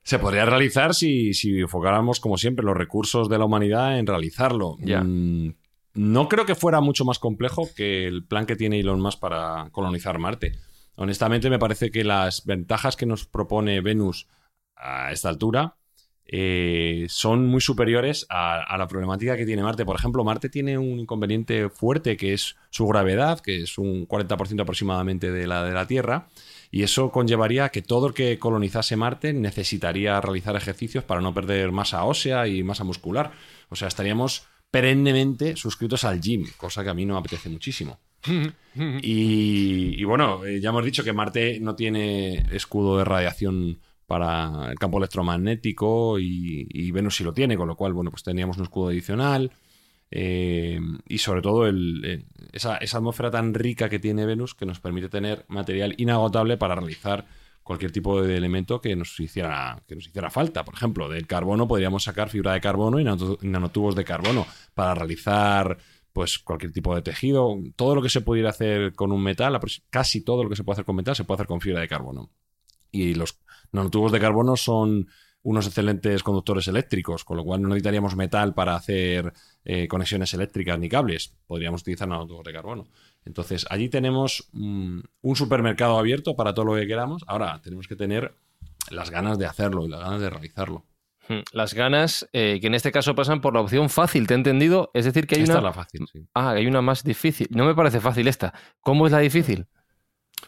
Se podría realizar si, si enfocáramos, como siempre, los recursos de la humanidad en realizarlo. Mm, no creo que fuera mucho más complejo que el plan que tiene Elon Musk para colonizar Marte. Honestamente, me parece que las ventajas que nos propone Venus a esta altura eh, son muy superiores a, a la problemática que tiene Marte. Por ejemplo, Marte tiene un inconveniente fuerte que es su gravedad, que es un 40% aproximadamente de la de la Tierra. Y eso conllevaría que todo el que colonizase Marte necesitaría realizar ejercicios para no perder masa ósea y masa muscular. O sea, estaríamos perennemente suscritos al gym, cosa que a mí no me apetece muchísimo. <laughs> Y, y bueno, eh, ya hemos dicho que Marte no tiene escudo de radiación para el campo electromagnético y, y Venus sí lo tiene, con lo cual, bueno, pues teníamos un escudo adicional. Eh, y sobre todo esa, esa atmósfera tan rica que tiene Venus que nos permite tener material inagotable para realizar cualquier tipo de elemento que nos hiciera, que nos hiciera falta. Por ejemplo, del carbono podríamos sacar fibra de carbono y nano- nanotubos de carbono para realizar pues cualquier tipo de tejido. Todo lo que se pudiera hacer con un metal, casi todo lo que se puede hacer con metal, se puede hacer con fibra de carbono. Y los nanotubos de carbono son unos excelentes conductores eléctricos, con lo cual no necesitaríamos metal para hacer eh, conexiones eléctricas ni cables. Podríamos utilizar nanotubos de carbono. Entonces, allí tenemos mm, un supermercado abierto para todo lo que queramos. Ahora, tenemos que tener las ganas de hacerlo y las ganas de realizarlo. Hmm, Las ganas, eh, que en este caso pasan por la opción fácil, ¿te he entendido? Es decir, que hay Esta una... es la fácil, sí. Ah, hay una más difícil. No me parece fácil esta. ¿Cómo es la difícil?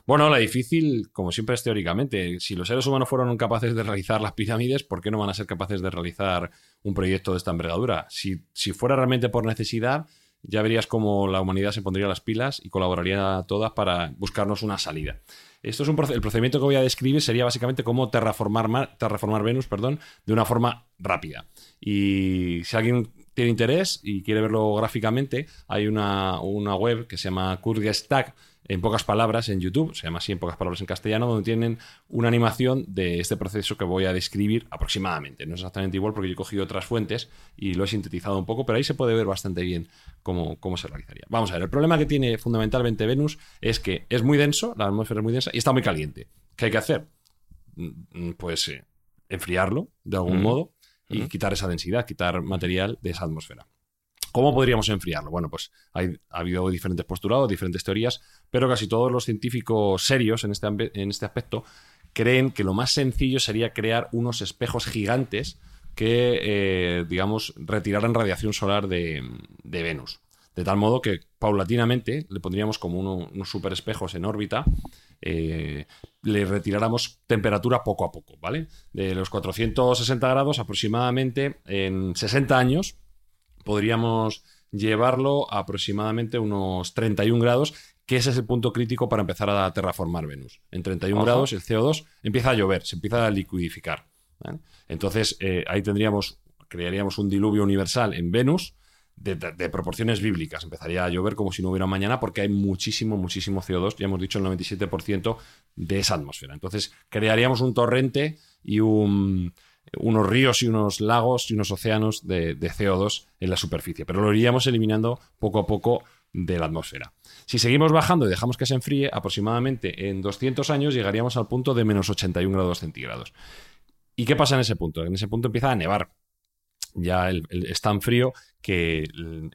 Bueno, la difícil, como siempre es teóricamente, si los seres humanos fueron capaces de realizar las pirámides, ¿por qué no van a ser capaces de realizar un proyecto de esta envergadura? Si, si fuera realmente por necesidad, ya verías cómo la humanidad se pondría las pilas y colaboraría todas para buscarnos una salida. Esto es un el procedimiento que voy a describir sería básicamente cómo terraformar, Mar- terraformar Venus, perdón, de una forma rápida. Y si alguien tiene interés y quiere verlo gráficamente, hay una, una web que se llama Kurgestack, en pocas palabras en YouTube, se llama así en pocas palabras en castellano, donde tienen una animación de este proceso que voy a describir aproximadamente. No es exactamente igual porque yo he cogido otras fuentes y lo he sintetizado un poco, pero ahí se puede ver bastante bien cómo, cómo se realizaría. Vamos a ver, el problema que tiene fundamentalmente Venus es que es muy denso, la atmósfera es muy densa y está muy caliente. ¿Qué hay que hacer? Mm, Pues eh, enfriarlo de algún Mm. modo y quitar esa densidad, quitar material de esa atmósfera. ¿Cómo podríamos enfriarlo? Bueno, pues ha habido diferentes postulados, diferentes teorías, pero casi todos los científicos serios en este, en este aspecto creen que lo más sencillo sería crear unos espejos gigantes que, eh, digamos, retiraran radiación solar de, Venus. De tal modo que paulatinamente le pondríamos como uno- unos super espejos en órbita, eh, le retiráramos temperatura poco a poco, ¿vale? De los 460 grados aproximadamente en 60 años podríamos llevarlo a aproximadamente unos 31 grados, que ese es el punto crítico para empezar a terraformar Venus. En 31 Ajá. grados el CO2 empieza a llover, se empieza a liquidificar. ¿vale? Entonces eh, ahí tendríamos, crearíamos un diluvio universal en Venus de, de- de proporciones bíblicas. Empezaría a llover como si no hubiera mañana porque hay muchísimo, muchísimo CO2, ya hemos dicho el 97% de esa atmósfera. Entonces crearíamos un torrente y un, unos ríos y unos lagos y unos océanos de, de CO2 en la superficie, pero lo iríamos eliminando poco a poco de la atmósfera. Si seguimos bajando y dejamos que se enfríe, aproximadamente en 200 años llegaríamos al punto de menos 81 grados centígrados. ¿Y qué pasa en ese punto? En ese punto empieza a nevar. Ya es tan frío que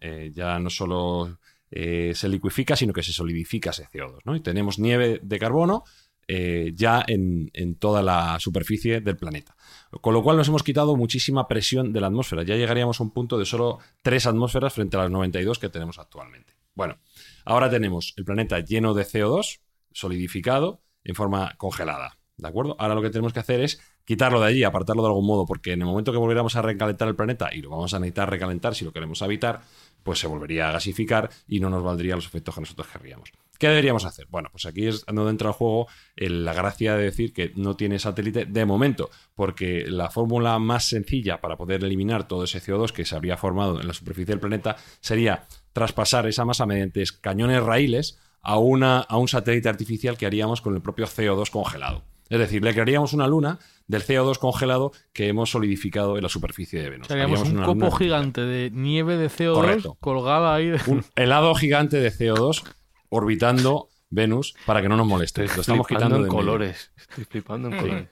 eh, ya no solo eh, se liquifica, sino que se solidifica ese CO2. ¿no? Y tenemos nieve de carbono eh, ya en, en toda la superficie del planeta. Con lo cual nos hemos quitado muchísima presión de la atmósfera. Ya llegaríamos a un punto de solo tres atmósferas frente a las 92 que tenemos actualmente. Bueno, ahora tenemos el planeta lleno de CO2, solidificado, en forma congelada. ¿De acuerdo? Ahora lo que tenemos que hacer es quitarlo de allí, apartarlo de algún modo, porque en el momento que volviéramos a recalentar el planeta, y lo vamos a necesitar recalentar si lo queremos habitar, pues se volvería a gasificar y no nos valdría los efectos que nosotros querríamos. ¿Qué deberíamos hacer? Bueno, pues aquí es donde entra el juego el- la gracia de decir que no tiene satélite de momento, porque la fórmula más sencilla para poder eliminar todo ese CO2 que se habría formado en la superficie del planeta sería traspasar esa masa mediante cañones raíles a, una, a un satélite artificial que haríamos con el propio CO2 congelado. Es decir, le crearíamos una luna del CO2 congelado que hemos solidificado en la superficie de Venus. Haríamos un una copo gigante de nieve de CO2 Correcto. colgada ahí. de- Un <laughs> helado gigante de CO2 orbitando Venus para que no nos moleste. Lo estamos quitando en de medio. colores. Estoy flipando en colores.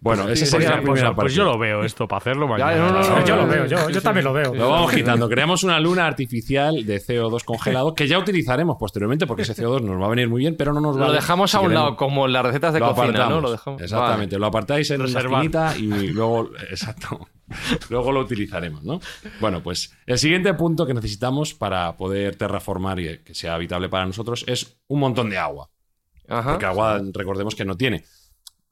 Bueno, esa sería pues, la primera pues parte. yo lo veo esto para hacerlo mañana. no, no, no, yo lo veo, yo, yo también lo veo. Lo vamos quitando. Creamos una luna artificial de CO2 congelado que ya utilizaremos posteriormente porque ese CO2 nos va a venir muy bien, pero no nos va Lo dejamos a un lado, como en las recetas de cocina. ¿no? Lo dejamos. Exactamente, lo apartáis en la esquinita y luego, <laughs> exacto, <laughs> luego lo utilizaremos, ¿no? Bueno, pues el siguiente punto que necesitamos para poder terraformar y que sea habitable para nosotros es un montón de agua. Ajá. Porque agua, recordemos que no tiene.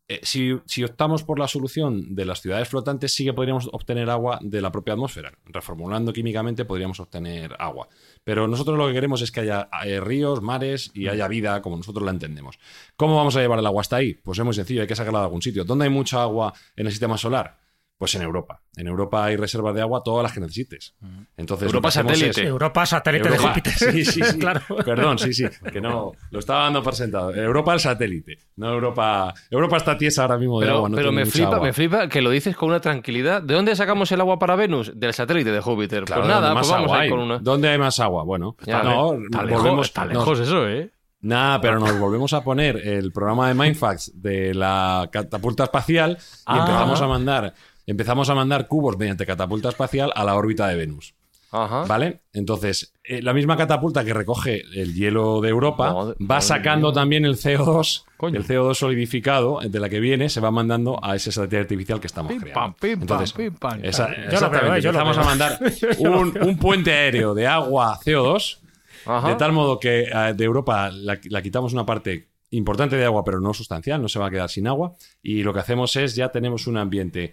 Eh, si, si optamos por la solución de las ciudades flotantes, sí que podríamos obtener agua de la propia atmósfera. Reformulando químicamente podríamos obtener agua. Pero nosotros lo que queremos es que haya eh, ríos, mares y haya vida como nosotros la entendemos. ¿Cómo vamos a llevar el agua hasta ahí? Pues es muy sencillo, hay que sacarla de algún sitio. ¿Dónde hay mucha agua en el sistema solar? Pues en Europa. En Europa hay reservas de agua todas las que necesites. Entonces, Europa satélite. es- Europa, satélite Europa. de Júpiter. Sí, sí, <laughs> sí. claro. Perdón, sí, sí. Que no. Lo estaba dando por sentado. Europa el satélite. No Europa. Europa está tiesa ahora mismo de Pero, agua. No pero me flipa, agua. me flipa que lo dices con una tranquilidad. ¿De dónde sacamos el agua para Venus? Del satélite de Júpiter. Claro, pues nada, ¿dónde pues más vamos con una. ¿Dónde hay más agua? Bueno, Ya, no, Está volvemos. está nos- lejos eso, ¿eh? Nah, pero nos volvemos a poner el programa de Mindfax de la catapulta espacial y Ah. empezamos a mandar. Empezamos a mandar cubos mediante catapulta espacial a la órbita de Venus. Ajá. ¿Vale? Entonces, eh, la misma catapulta que recoge el hielo de Europa Madre- va sacando también el CO2, Coño. el CO2 solidificado de la que viene, se va mandando a ese satélite artificial que estamos Pim, creando. pam, pim, pam, Entonces, pim, pam. esa- Yo lo veo, exactamente, yo lo empezamos a mandar <laughs> un, un puente aéreo de agua CO2, Ajá. de tal modo que eh, de Europa la, la quitamos una parte importante de agua, pero no sustancial, no se va a quedar sin agua. Y lo que hacemos es ya tenemos un ambiente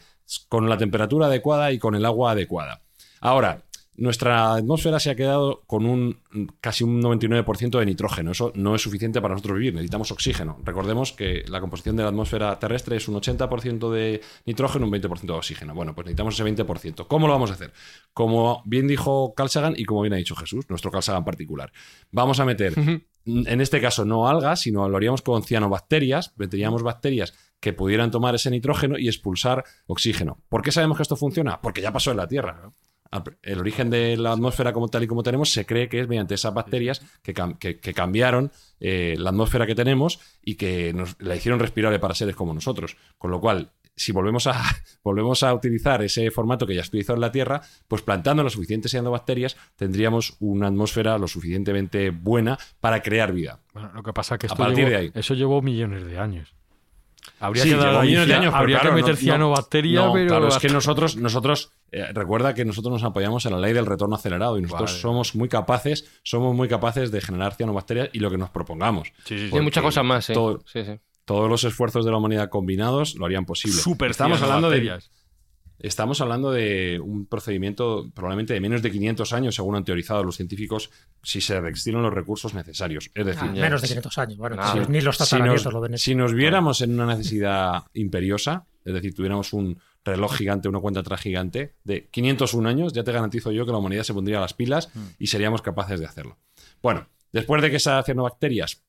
con la temperatura adecuada y con el agua adecuada. Ahora, nuestra atmósfera se ha quedado con un casi un 99% de nitrógeno. Eso no es suficiente para nosotros vivir. Necesitamos oxígeno. Recordemos que la composición de la atmósfera terrestre es un 80% de nitrógeno, un 20% de oxígeno. Bueno, pues necesitamos ese 20%. ¿Cómo lo vamos a hacer? Como bien dijo Carl y como bien ha dicho Jesús, nuestro Carl particular. Vamos a meter en este caso no algas, sino lo haríamos con cianobacterias, meteríamos bacterias que pudieran tomar ese nitrógeno y expulsar oxígeno. ¿Por qué sabemos que esto funciona? Porque ya pasó en la Tierra. El origen de la atmósfera como tal y como tenemos se cree que es mediante esas bacterias que cambiaron eh, la atmósfera que tenemos y que nos la hicieron respirable para seres como nosotros. Con lo cual, si volvemos a, <laughs> volvemos a utilizar ese formato que ya se utilizó en la Tierra, pues plantando las suficientes cianobacterias tendríamos una atmósfera lo suficientemente buena para crear vida. Bueno, lo que pasa es que A partir llevó- de ahí. eso llevó millones de años. Habría Sí, que, dar millones de años, pero habría claro, que meter no- no- cianobacteria, no, pero claro, es que nosotros, nosotros eh, recuerda que nosotros nos apoyamos en la ley del retorno acelerado y nosotros Vale. somos muy capaces, somos muy capaces de generar cianobacterias y lo que nos propongamos. Sí, sí, sí. Hay muchas cosas más, ¿eh? todo- Sí, sí. Todos los esfuerzos de la humanidad combinados lo harían posible. Super estamos hablando de cianobacterias. Estamos hablando de un procedimiento probablemente de menos de 500 años, según han teorizado los científicos, si se destinan los recursos necesarios. Es decir, Ah, menos de 500 años. Bueno, si ni los si nos, lo ven. si nos viéramos en una necesidad imperiosa, es decir, tuviéramos un reloj gigante, una cuenta atrás gigante de 501 años, ya te garantizo yo que la humanidad se pondría las pilas y seríamos capaces de hacerlo. Bueno, después de que esas cianobacterias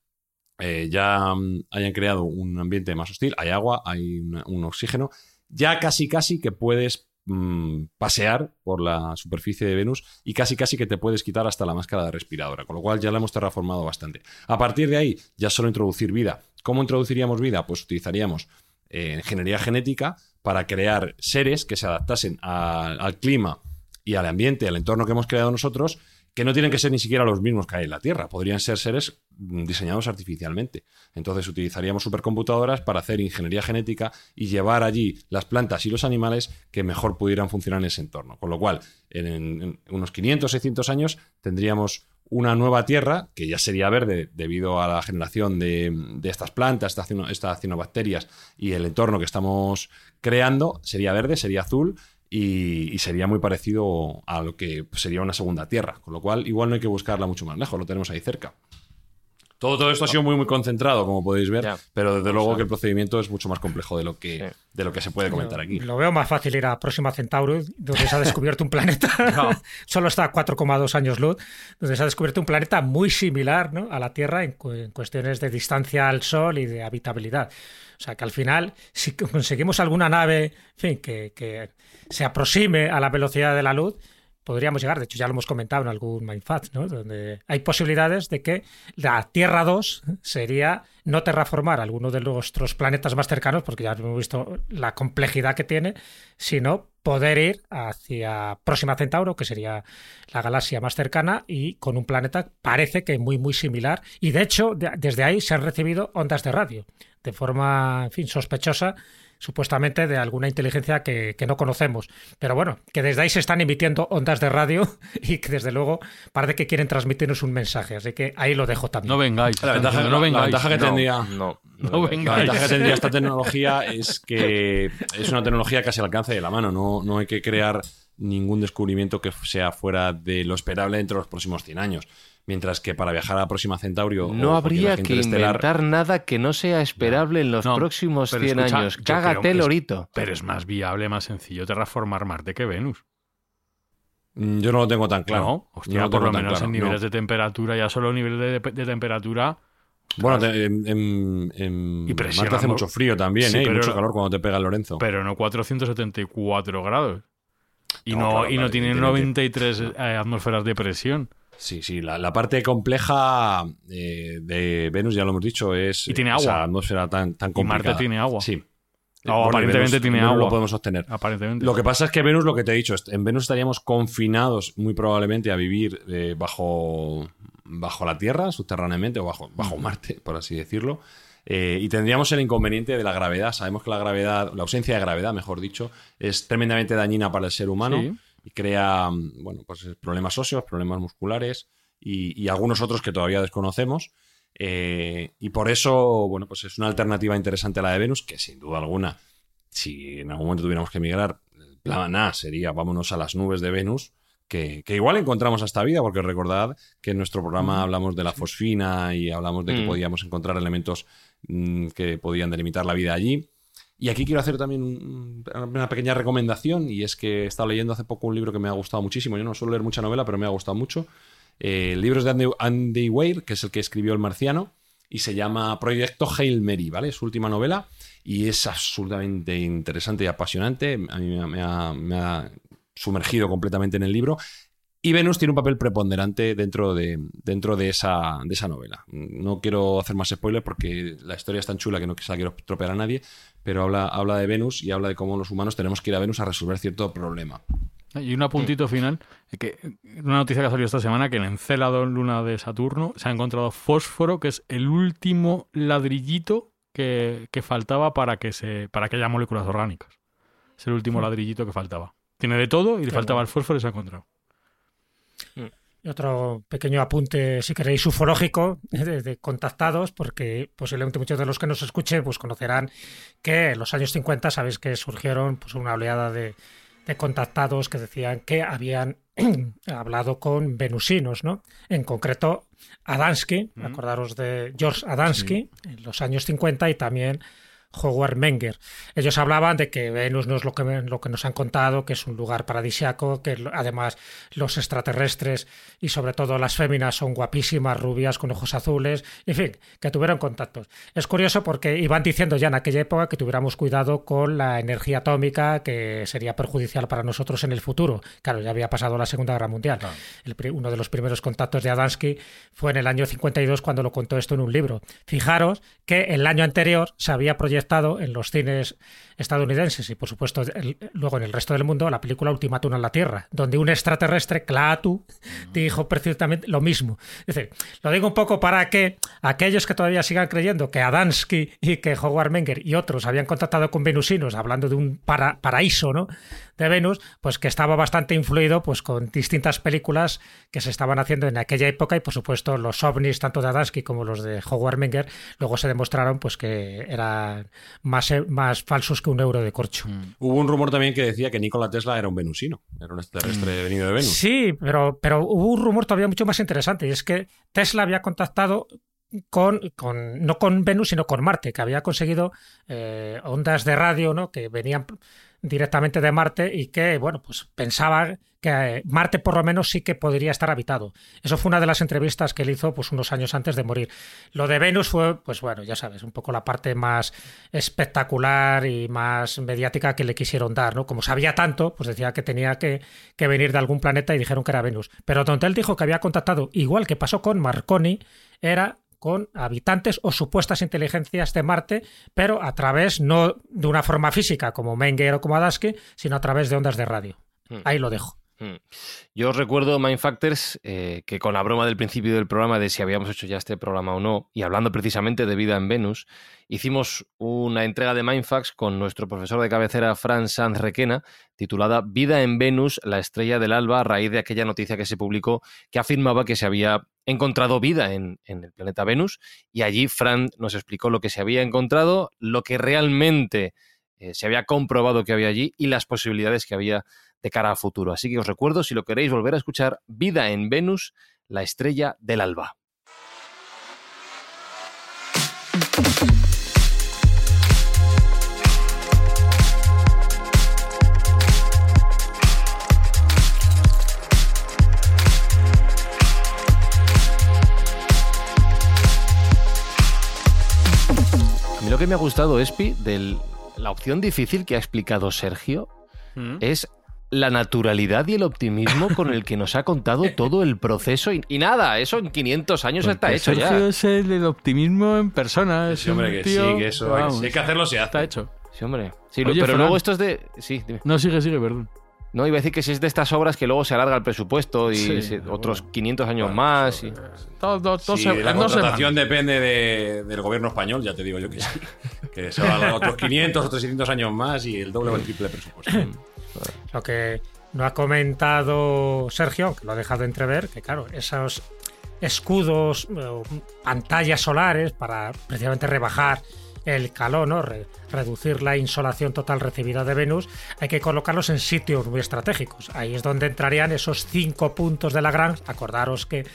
eh, ya mm, hayan creado un ambiente más hostil, hay agua, hay un oxígeno, ya casi casi que puedes mm, pasear por la superficie de Venus y casi casi que te puedes quitar hasta la máscara de respiradora, con lo cual ya la hemos terraformado bastante. A partir de ahí, ya solo introducir vida. ¿Cómo introduciríamos vida? Pues utilizaríamos eh, ingeniería genética para crear seres que se adaptasen al clima y al ambiente, al entorno que hemos creado nosotros, que no tienen que ser ni siquiera los mismos que hay en la Tierra, podrían ser seres mm, diseñados artificialmente. Entonces utilizaríamos supercomputadoras para hacer ingeniería genética y llevar allí las plantas y los animales que mejor pudieran funcionar en ese entorno. Con lo cual, en, en unos 500, 600 años tendríamos una nueva Tierra que ya sería verde debido a la generación de, de estas plantas, estas, estas cianobacterias y el entorno que estamos creando, sería verde, sería azul y, y sería muy parecido a lo que sería una segunda Tierra. Con lo cual, igual no hay que buscarla mucho más lejos, lo tenemos ahí cerca. Todo, todo esto ha sido muy, muy concentrado, como podéis ver, pero desde luego que el procedimiento es mucho más complejo de lo que, Sí. de lo que se puede comentar aquí. Lo veo más fácil ir a Próxima Centauro, donde se ha descubierto un planeta. <laughs> <laughs> Solo está a 4,2 años luz, donde se ha descubierto un planeta muy similar ¿no? a la Tierra en, cu- en cuestiones de distancia al Sol y de habitabilidad. O sea que al final, si conseguimos alguna nave en fin, que, que se aproxime a la velocidad de la luz, podríamos llegar, de hecho ya lo hemos comentado en algún Mindfact, ¿no? donde hay posibilidades de que la Tierra 2 sería no terraformar alguno de nuestros planetas más cercanos, porque ya hemos visto la complejidad que tiene, sino poder ir hacia Próxima Centauro, que sería la galaxia más cercana, y con un planeta parece que muy, muy similar. Y de hecho, de- desde ahí se han recibido ondas de radio, de forma, fin, sospechosa, supuestamente de alguna inteligencia que, que no conocemos. Pero bueno, que desde ahí se están emitiendo ondas de radio <laughs> y que desde luego parece que quieren transmitirnos un mensaje. Así que ahí lo dejo también. No vengáis. La ventaja, no la- ventaja que tendría... No, no, No no. vengáis. La ventaja que tendría esta tecnología es que es una tecnología casi al alcance de la mano. No, no hay que crear ningún descubrimiento que sea fuera de lo esperable dentro de los próximos 100 años. Mientras que para viajar a Próxima Centauro o No habría que inventar nada que no sea esperable en los No, próximos pero 100 escucha, años. Cágate lorito. Pero es más viable, más sencillo terraformar Marte que Venus. Mm, Yo no lo tengo tan claro. no, hostia, No lo por lo menos claro, en niveles no. de temperatura, ya solo niveles de, de temperatura. Bueno, te- en, en- en Y presión, Marte hace mucho frío también, Sí, ¿eh? Y mucho calor cuando te pega el Lorenzo. pero no 474 grados. Y No, no, claro, y no claro, tiene evidentemente. 93 eh, atmósferas de presión. Sí, sí, la, la parte compleja eh, de Venus, ya lo hemos dicho, es Y tiene eh, agua. esa atmósfera tan, tan complicada. Marte tiene agua. Sí. No, aparentemente Venus- tiene Venus agua. lo podemos obtener. Aparentemente. Lo que pasa es que Venus, lo que te he dicho, en Venus estaríamos confinados muy probablemente a vivir eh, bajo, bajo la Tierra, subterráneamente, o bajo, bajo Marte, por así decirlo. Eh, y tendríamos el inconveniente de la gravedad. Sabemos que la gravedad, la ausencia de gravedad, mejor dicho, es tremendamente dañina para el ser humano Sí. Y crea mm, bueno, pues problemas óseos, problemas musculares y, y algunos otros que todavía desconocemos. Eh, y por eso, bueno, pues es una alternativa interesante a la de Venus, que sin duda alguna, si en algún momento tuviéramos que emigrar, el plan A sería vámonos a las nubes de Venus, que, que igual encontramos hasta vida, porque recordad que en nuestro programa hablamos de la fosfina y hablamos de que Mm. podíamos encontrar elementos mm, que podían delimitar la vida allí. Y aquí quiero hacer también un- una pequeña recomendación, y es que he estado leyendo hace poco un libro que me ha gustado muchísimo. Yo no suelo leer mucha novela, pero me ha gustado mucho. Eh, el libro es de Andy, Andy Weir, que es el que escribió El Marciano, y se llama Proyecto Hail Mary, ¿vale? Es su última novela y es absolutamente interesante y apasionante. A mí me ha sumergido completamente en el libro. Y Venus tiene un papel preponderante dentro de, dentro de, esa, de esa novela. No quiero hacer más spoilers porque la historia es tan chula que no se la quiero tropear a nadie, pero habla, habla de Venus y habla de cómo los humanos tenemos que ir a Venus a resolver cierto problema. Y un apuntito final, que una noticia que ha salido esta semana, que en Encélado, luna de Saturno, se ha encontrado fósforo, que es el último ladrillito que, que faltaba para que, se, para que haya moléculas orgánicas. Es el último ladrillito que faltaba. Tiene de todo y le Qué faltaba bueno. el fósforo y se ha encontrado. Y otro pequeño apunte, si queréis, ufológico <laughs> de, de contactados, porque posiblemente muchos de los que nos escuchen pues conocerán que en los años 50 sabéis que surgieron pues una oleada de, de contactados que decían que habían <clears throat> hablado con venusinos, ¿no? En concreto, Adansky, acordaros de George Adansky, en los años 50 y también Howard Menger. Ellos hablaban de que Venus no es lo que, lo que nos han contado, que es un lugar paradisiaco, que además los extraterrestres y sobre todo las féminas son guapísimas, rubias, con ojos azules, en fin, que tuvieron contactos. Es curioso porque iban diciendo ya en aquella época que tuviéramos cuidado con la energía atómica, que sería perjudicial para nosotros en el futuro. Claro, ya había pasado la Segunda Guerra Mundial. El uno de los primeros contactos de Adansky fue en el año 52 cuando lo contó esto en un libro. Fijaros que el año anterior se había proyectado en los cines estadounidenses y por supuesto el- luego en el resto del mundo la película Ultimátum a la Tierra, donde un extraterrestre, Klaatu, dijo precisamente lo mismo. Es decir, lo digo un poco para que aquellos que todavía sigan creyendo que Adansky y que Howard Menger y otros habían contactado con venusinos hablando de un para- paraíso, ¿no? de Venus, pues que estaba bastante influido pues con distintas películas que se estaban haciendo en aquella época y por supuesto los ovnis tanto de Adansky como los de Howard Menger luego se demostraron pues que eran más, más falsos que un euro de corcho. Hubo un rumor también que decía que Nikola Tesla era un venusino, era un extraterrestre venido de Venus. Sí, pero, pero hubo un rumor todavía mucho más interesante y es que Tesla había contactado con, con no con Venus, sino con Marte, que había conseguido eh, ondas de radio ¿no? que venían directamente de Marte y que, bueno, pues pensaba que Marte por lo menos sí que podría estar habitado. Eso fue una de las entrevistas que él hizo pues unos años antes de morir. Lo de Venus fue, pues bueno, ya sabes, un poco la parte más espectacular y más mediática que le quisieron dar, ¿no? Como sabía tanto, pues decía que tenía que, que venir de algún planeta y dijeron que era Venus. Pero donde él dijo que había contactado, igual que pasó con Marconi, era con habitantes o supuestas inteligencias de Marte, pero a través no de una forma física como Menger o como Adansky, sino a través de ondas de radio. Hmm. Ahí lo dejo. Mm. Yo os recuerdo, Mindfactors, eh, que con la broma del principio del programa de si habíamos hecho ya este programa o no, y hablando precisamente de vida en Venus, hicimos una entrega de Mindfax con nuestro profesor de cabecera, Fran Sanz Requena, titulada Vida en Venus, la estrella del alba, a raíz de aquella noticia que se publicó que afirmaba que se había encontrado vida en, en el planeta Venus, y allí Fran nos explicó lo que se había encontrado, lo que realmente eh, se había comprobado que había allí y las posibilidades que había de cara a futuro. Así que os recuerdo, si lo queréis volver a escuchar, Vida en Venus, la estrella del alba. A mí lo que me ha gustado, Espi, de la opción difícil que ha explicado Sergio, Mm. es la naturalidad y el optimismo con el que nos ha contado todo el proceso. Y, y nada, eso en 500 años está Porque hecho Pues Sergio ya. es el del optimismo en persona. Es Sí, hombre, que tío- sí, que eso. vamos, si hay que hacerlo, se hace. Está hecho. Sí, hombre. Sí, Oye, pero Fran. luego esto es de... Sí, dime. No, sigue, sigue, perdón. No, iba a decir que si es de estas obras que luego se alarga el presupuesto y Sí, se- pero otros bueno. 500 años Bueno, más. y- Si se- la contratación depende de- del gobierno español, ya te digo yo que sí. Que se van otros 500, otros 600 años más y el doble o el triple de presupuesto. Lo que no ha comentado Sergio, aunque lo ha dejado entrever, que claro, esos escudos, eh, pantallas solares para precisamente rebajar el calor, ¿no? Re- reducir la insolación total recibida de Venus, hay que colocarlos en sitios muy estratégicos. Ahí es donde entrarían esos cinco puntos de Lagrange. Acordaros que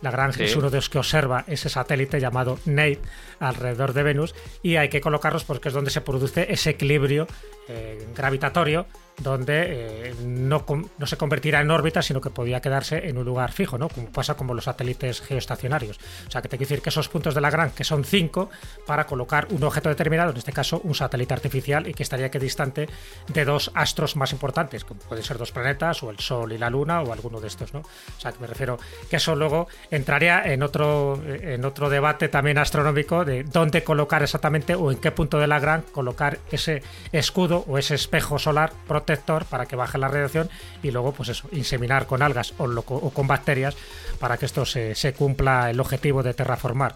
Lagrange Sí. es uno de los que observa ese satélite llamado NAID alrededor de Venus y hay que colocarlos porque es donde se produce ese equilibrio eh, gravitatorio donde eh, no, no se convertirá en órbita, sino que podía quedarse en un lugar fijo, ¿no? Como pasa como los satélites geoestacionarios. O sea, que te quiero decir que esos puntos de Lagrange, que son cinco, para colocar un objeto determinado, en este caso un satélite artificial, y que estaría que distante de dos astros más importantes, como pueden ser dos planetas, o el Sol y la Luna, o alguno de estos, ¿no? O sea, que me refiero que eso luego entraría en otro, en otro debate también astronómico de dónde colocar exactamente o en qué punto de Lagrange colocar ese escudo o ese espejo solar protector para que baje la radiación y luego, pues eso, inseminar con algas o, lo- o con bacterias para que esto se, se cumpla el objetivo de terraformar.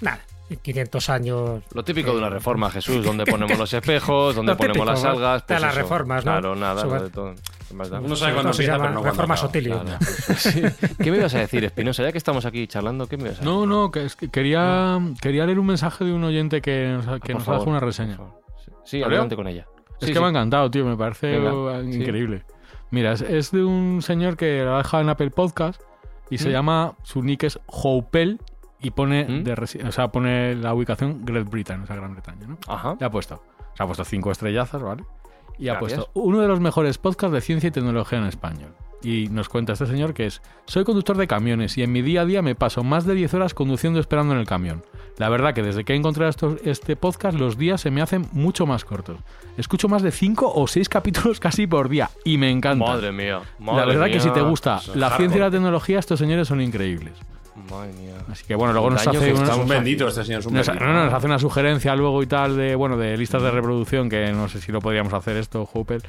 Nada, en 500 años. Lo típico de una reforma, Jesús, donde <laughs> ponemos los espejos, donde Lo ponemos las algas. de pues las eso. reformas, ¿no? Claro, nada, Sobre- lo de todo. ¿Qué más da? Uno sabe cuándo se llama pero no reforma. Sotilio. Claro. <laughs> Sí. ¿Qué me ibas a decir, Espinosa? Ya que estamos aquí charlando, ¿qué me ibas a decir? No, no, que es que quería, quería leer un mensaje de un oyente que nos, ha- Ah, que nos favor, ha dejado una reseña. Sí, Sí, ¿Lo adelante con ella. Es Sí, que me ha encantado, tío, me parece Venga, sí. increíble. Mira, es, es de un señor que lo ha dejado en Apple Podcast y se ¿Mm? llama, su nick es Houpel y pone, ¿Mm? de resi- o sea, pone la ubicación Great Britain, o sea, Gran Bretaña, ¿no? Ajá. Le ha puesto, se ha puesto cinco estrellazas, ¿vale? Y ha Gracias. puesto uno de los mejores podcasts de ciencia y tecnología en español. Y nos cuenta este señor que es, soy conductor de camiones y en mi día a día me paso más de 10 horas conduciendo esperando en el camión. La verdad que desde que he encontrado esto- este podcast los días se me hacen mucho más cortos. Escucho más de 5 o 6 capítulos casi por día y me encanta. Madre mía. la verdad que si te gusta la hardcore. ciencia y la tecnología, estos señores son increíbles. Madre mía. Así que bueno, luego nos hace que una- un bendito este señor, es un nos, bendito. no, no, nos hace una sugerencia luego y tal de, bueno, de listas de reproducción, que no sé si lo podríamos hacer esto, Hooper.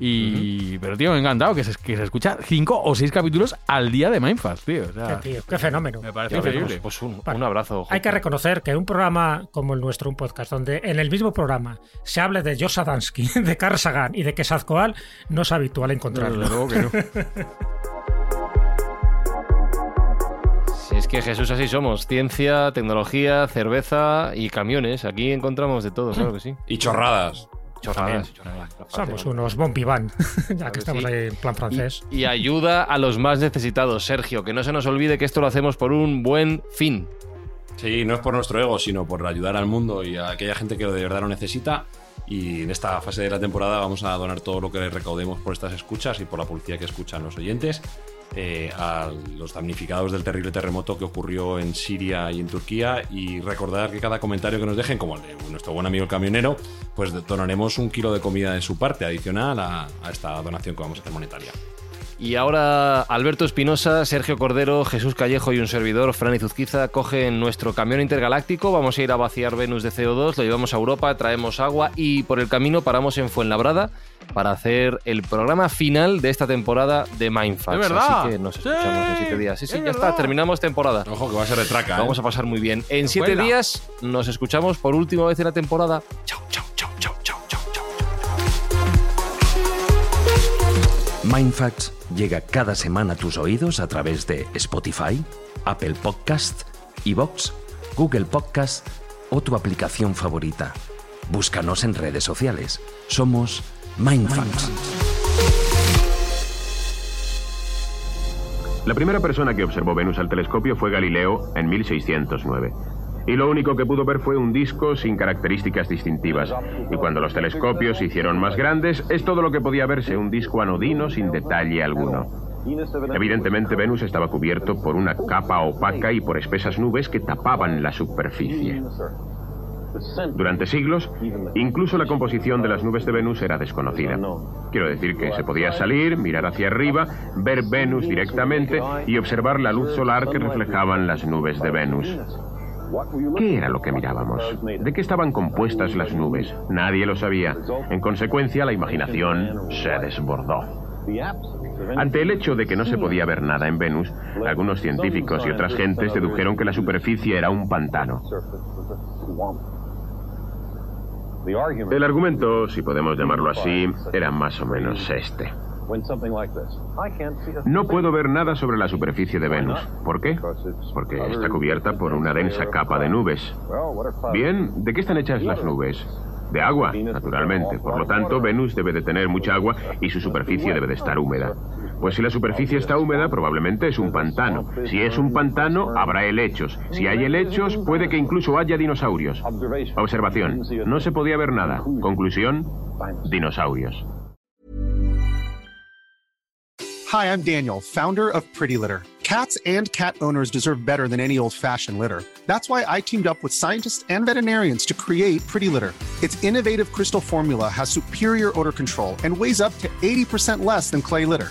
Y, pero tío, me ha encantado que se, que se escucha cinco o seis capítulos al día de Mindfast, tío. O sea, Qué tío, qué fenómeno. me parece increíble. Pues un, abrazo. Hay que reconocer que un programa como el nuestro, un podcast, donde en el mismo programa se hable de Josh Sadansky, <laughs> de Carl Sagan y de Quetzalcoatl, no es habitual encontrarlo. Desde luego que no. <laughs> que Jesús así somos. Ciencia, tecnología, cerveza y camiones. Aquí encontramos de todo, claro que sí. Y chorradas. Chorradas, chorradas. Somos unos bombiván, <laughs> ya que estamos sí. ahí en plan francés. Y, y ayuda a los más necesitados, Sergio. Que no se nos olvide que esto lo hacemos por un buen fin. Sí, no es por nuestro ego, sino por ayudar al mundo y a aquella gente que de verdad lo necesita. Y en esta fase de la temporada vamos a donar todo lo que recaudemos por estas escuchas y por la publicidad que escuchan los oyentes eh, a los damnificados del terrible terremoto que ocurrió en Siria y en Turquía. Y recordar que cada comentario que nos dejen, como el de nuestro buen amigo el camionero, pues donaremos un kilo de comida de su parte adicional a, esta donación que vamos a hacer monetaria. Y ahora Alberto Espinosa, Sergio Cordero, Jesús Callejo y un servidor, Fran Izuzquiza, cogen nuestro camión intergaláctico. Vamos a ir a vaciar Venus de CO2, lo llevamos a Europa, traemos agua y por el camino paramos en Fuenlabrada para hacer el programa final de esta temporada de Mindfacts. ¡Es verdad! Así que nos escuchamos en ¡Sí! siete días. Sí, sí, ¡Es ya está, terminamos temporada. Ojo que va a ser de traca. ¿eh? Vamos a pasar muy bien. En siete Vuela. días nos escuchamos por última vez en la temporada. Chao, chao, chao, chao, chao, chao, chao. Mindfacts llega cada semana a tus oídos a través de Spotify, Apple Podcast, Evox, Google Podcast o tu aplicación favorita. Búscanos en redes sociales. Somos Mindfacts. La primera persona que observó Venus al telescopio fue Galileo en 1609. Y lo único que pudo ver fue un disco sin características distintivas. Y cuando los telescopios se hicieron más grandes, es todo lo que podía verse, un disco anodino sin detalle alguno. Evidentemente Venus estaba cubierto por una capa opaca y por espesas nubes que tapaban la superficie. Durante siglos, incluso la composición de las nubes de Venus era desconocida. Quiero decir que se podía salir, mirar hacia arriba, ver Venus directamente y observar la luz solar que reflejaban las nubes de Venus. ¿Qué era lo que mirábamos? ¿De qué estaban compuestas las nubes? Nadie lo sabía. En consecuencia, la imaginación se desbordó. Ante el hecho de que no se podía ver nada en Venus, algunos científicos y otras gentes dedujeron que la superficie era un pantano. El argumento, si podemos llamarlo así, era más o menos este. No puedo ver nada sobre la superficie de Venus. ¿Por qué? Porque está cubierta por una densa capa de nubes. Bien, ¿de qué están hechas las nubes? De agua, naturalmente. Por lo tanto, Venus debe de tener mucha agua y su superficie debe de estar húmeda. Pues si la superficie está húmeda, probablemente es un pantano. Si es un pantano, habrá helechos. Si hay helechos, puede que incluso haya dinosaurios. Observación. No se podía ver nada. Conclusión. Dinosaurios. Hi, I'm Daniel, founder of Pretty Litter. Cats and cat owners deserve better than any old fashioned litter. That's why I teamed up with scientists and veterinarians to create Pretty Litter. Its innovative crystal formula has superior odor control and weighs up to 80% less than clay litter.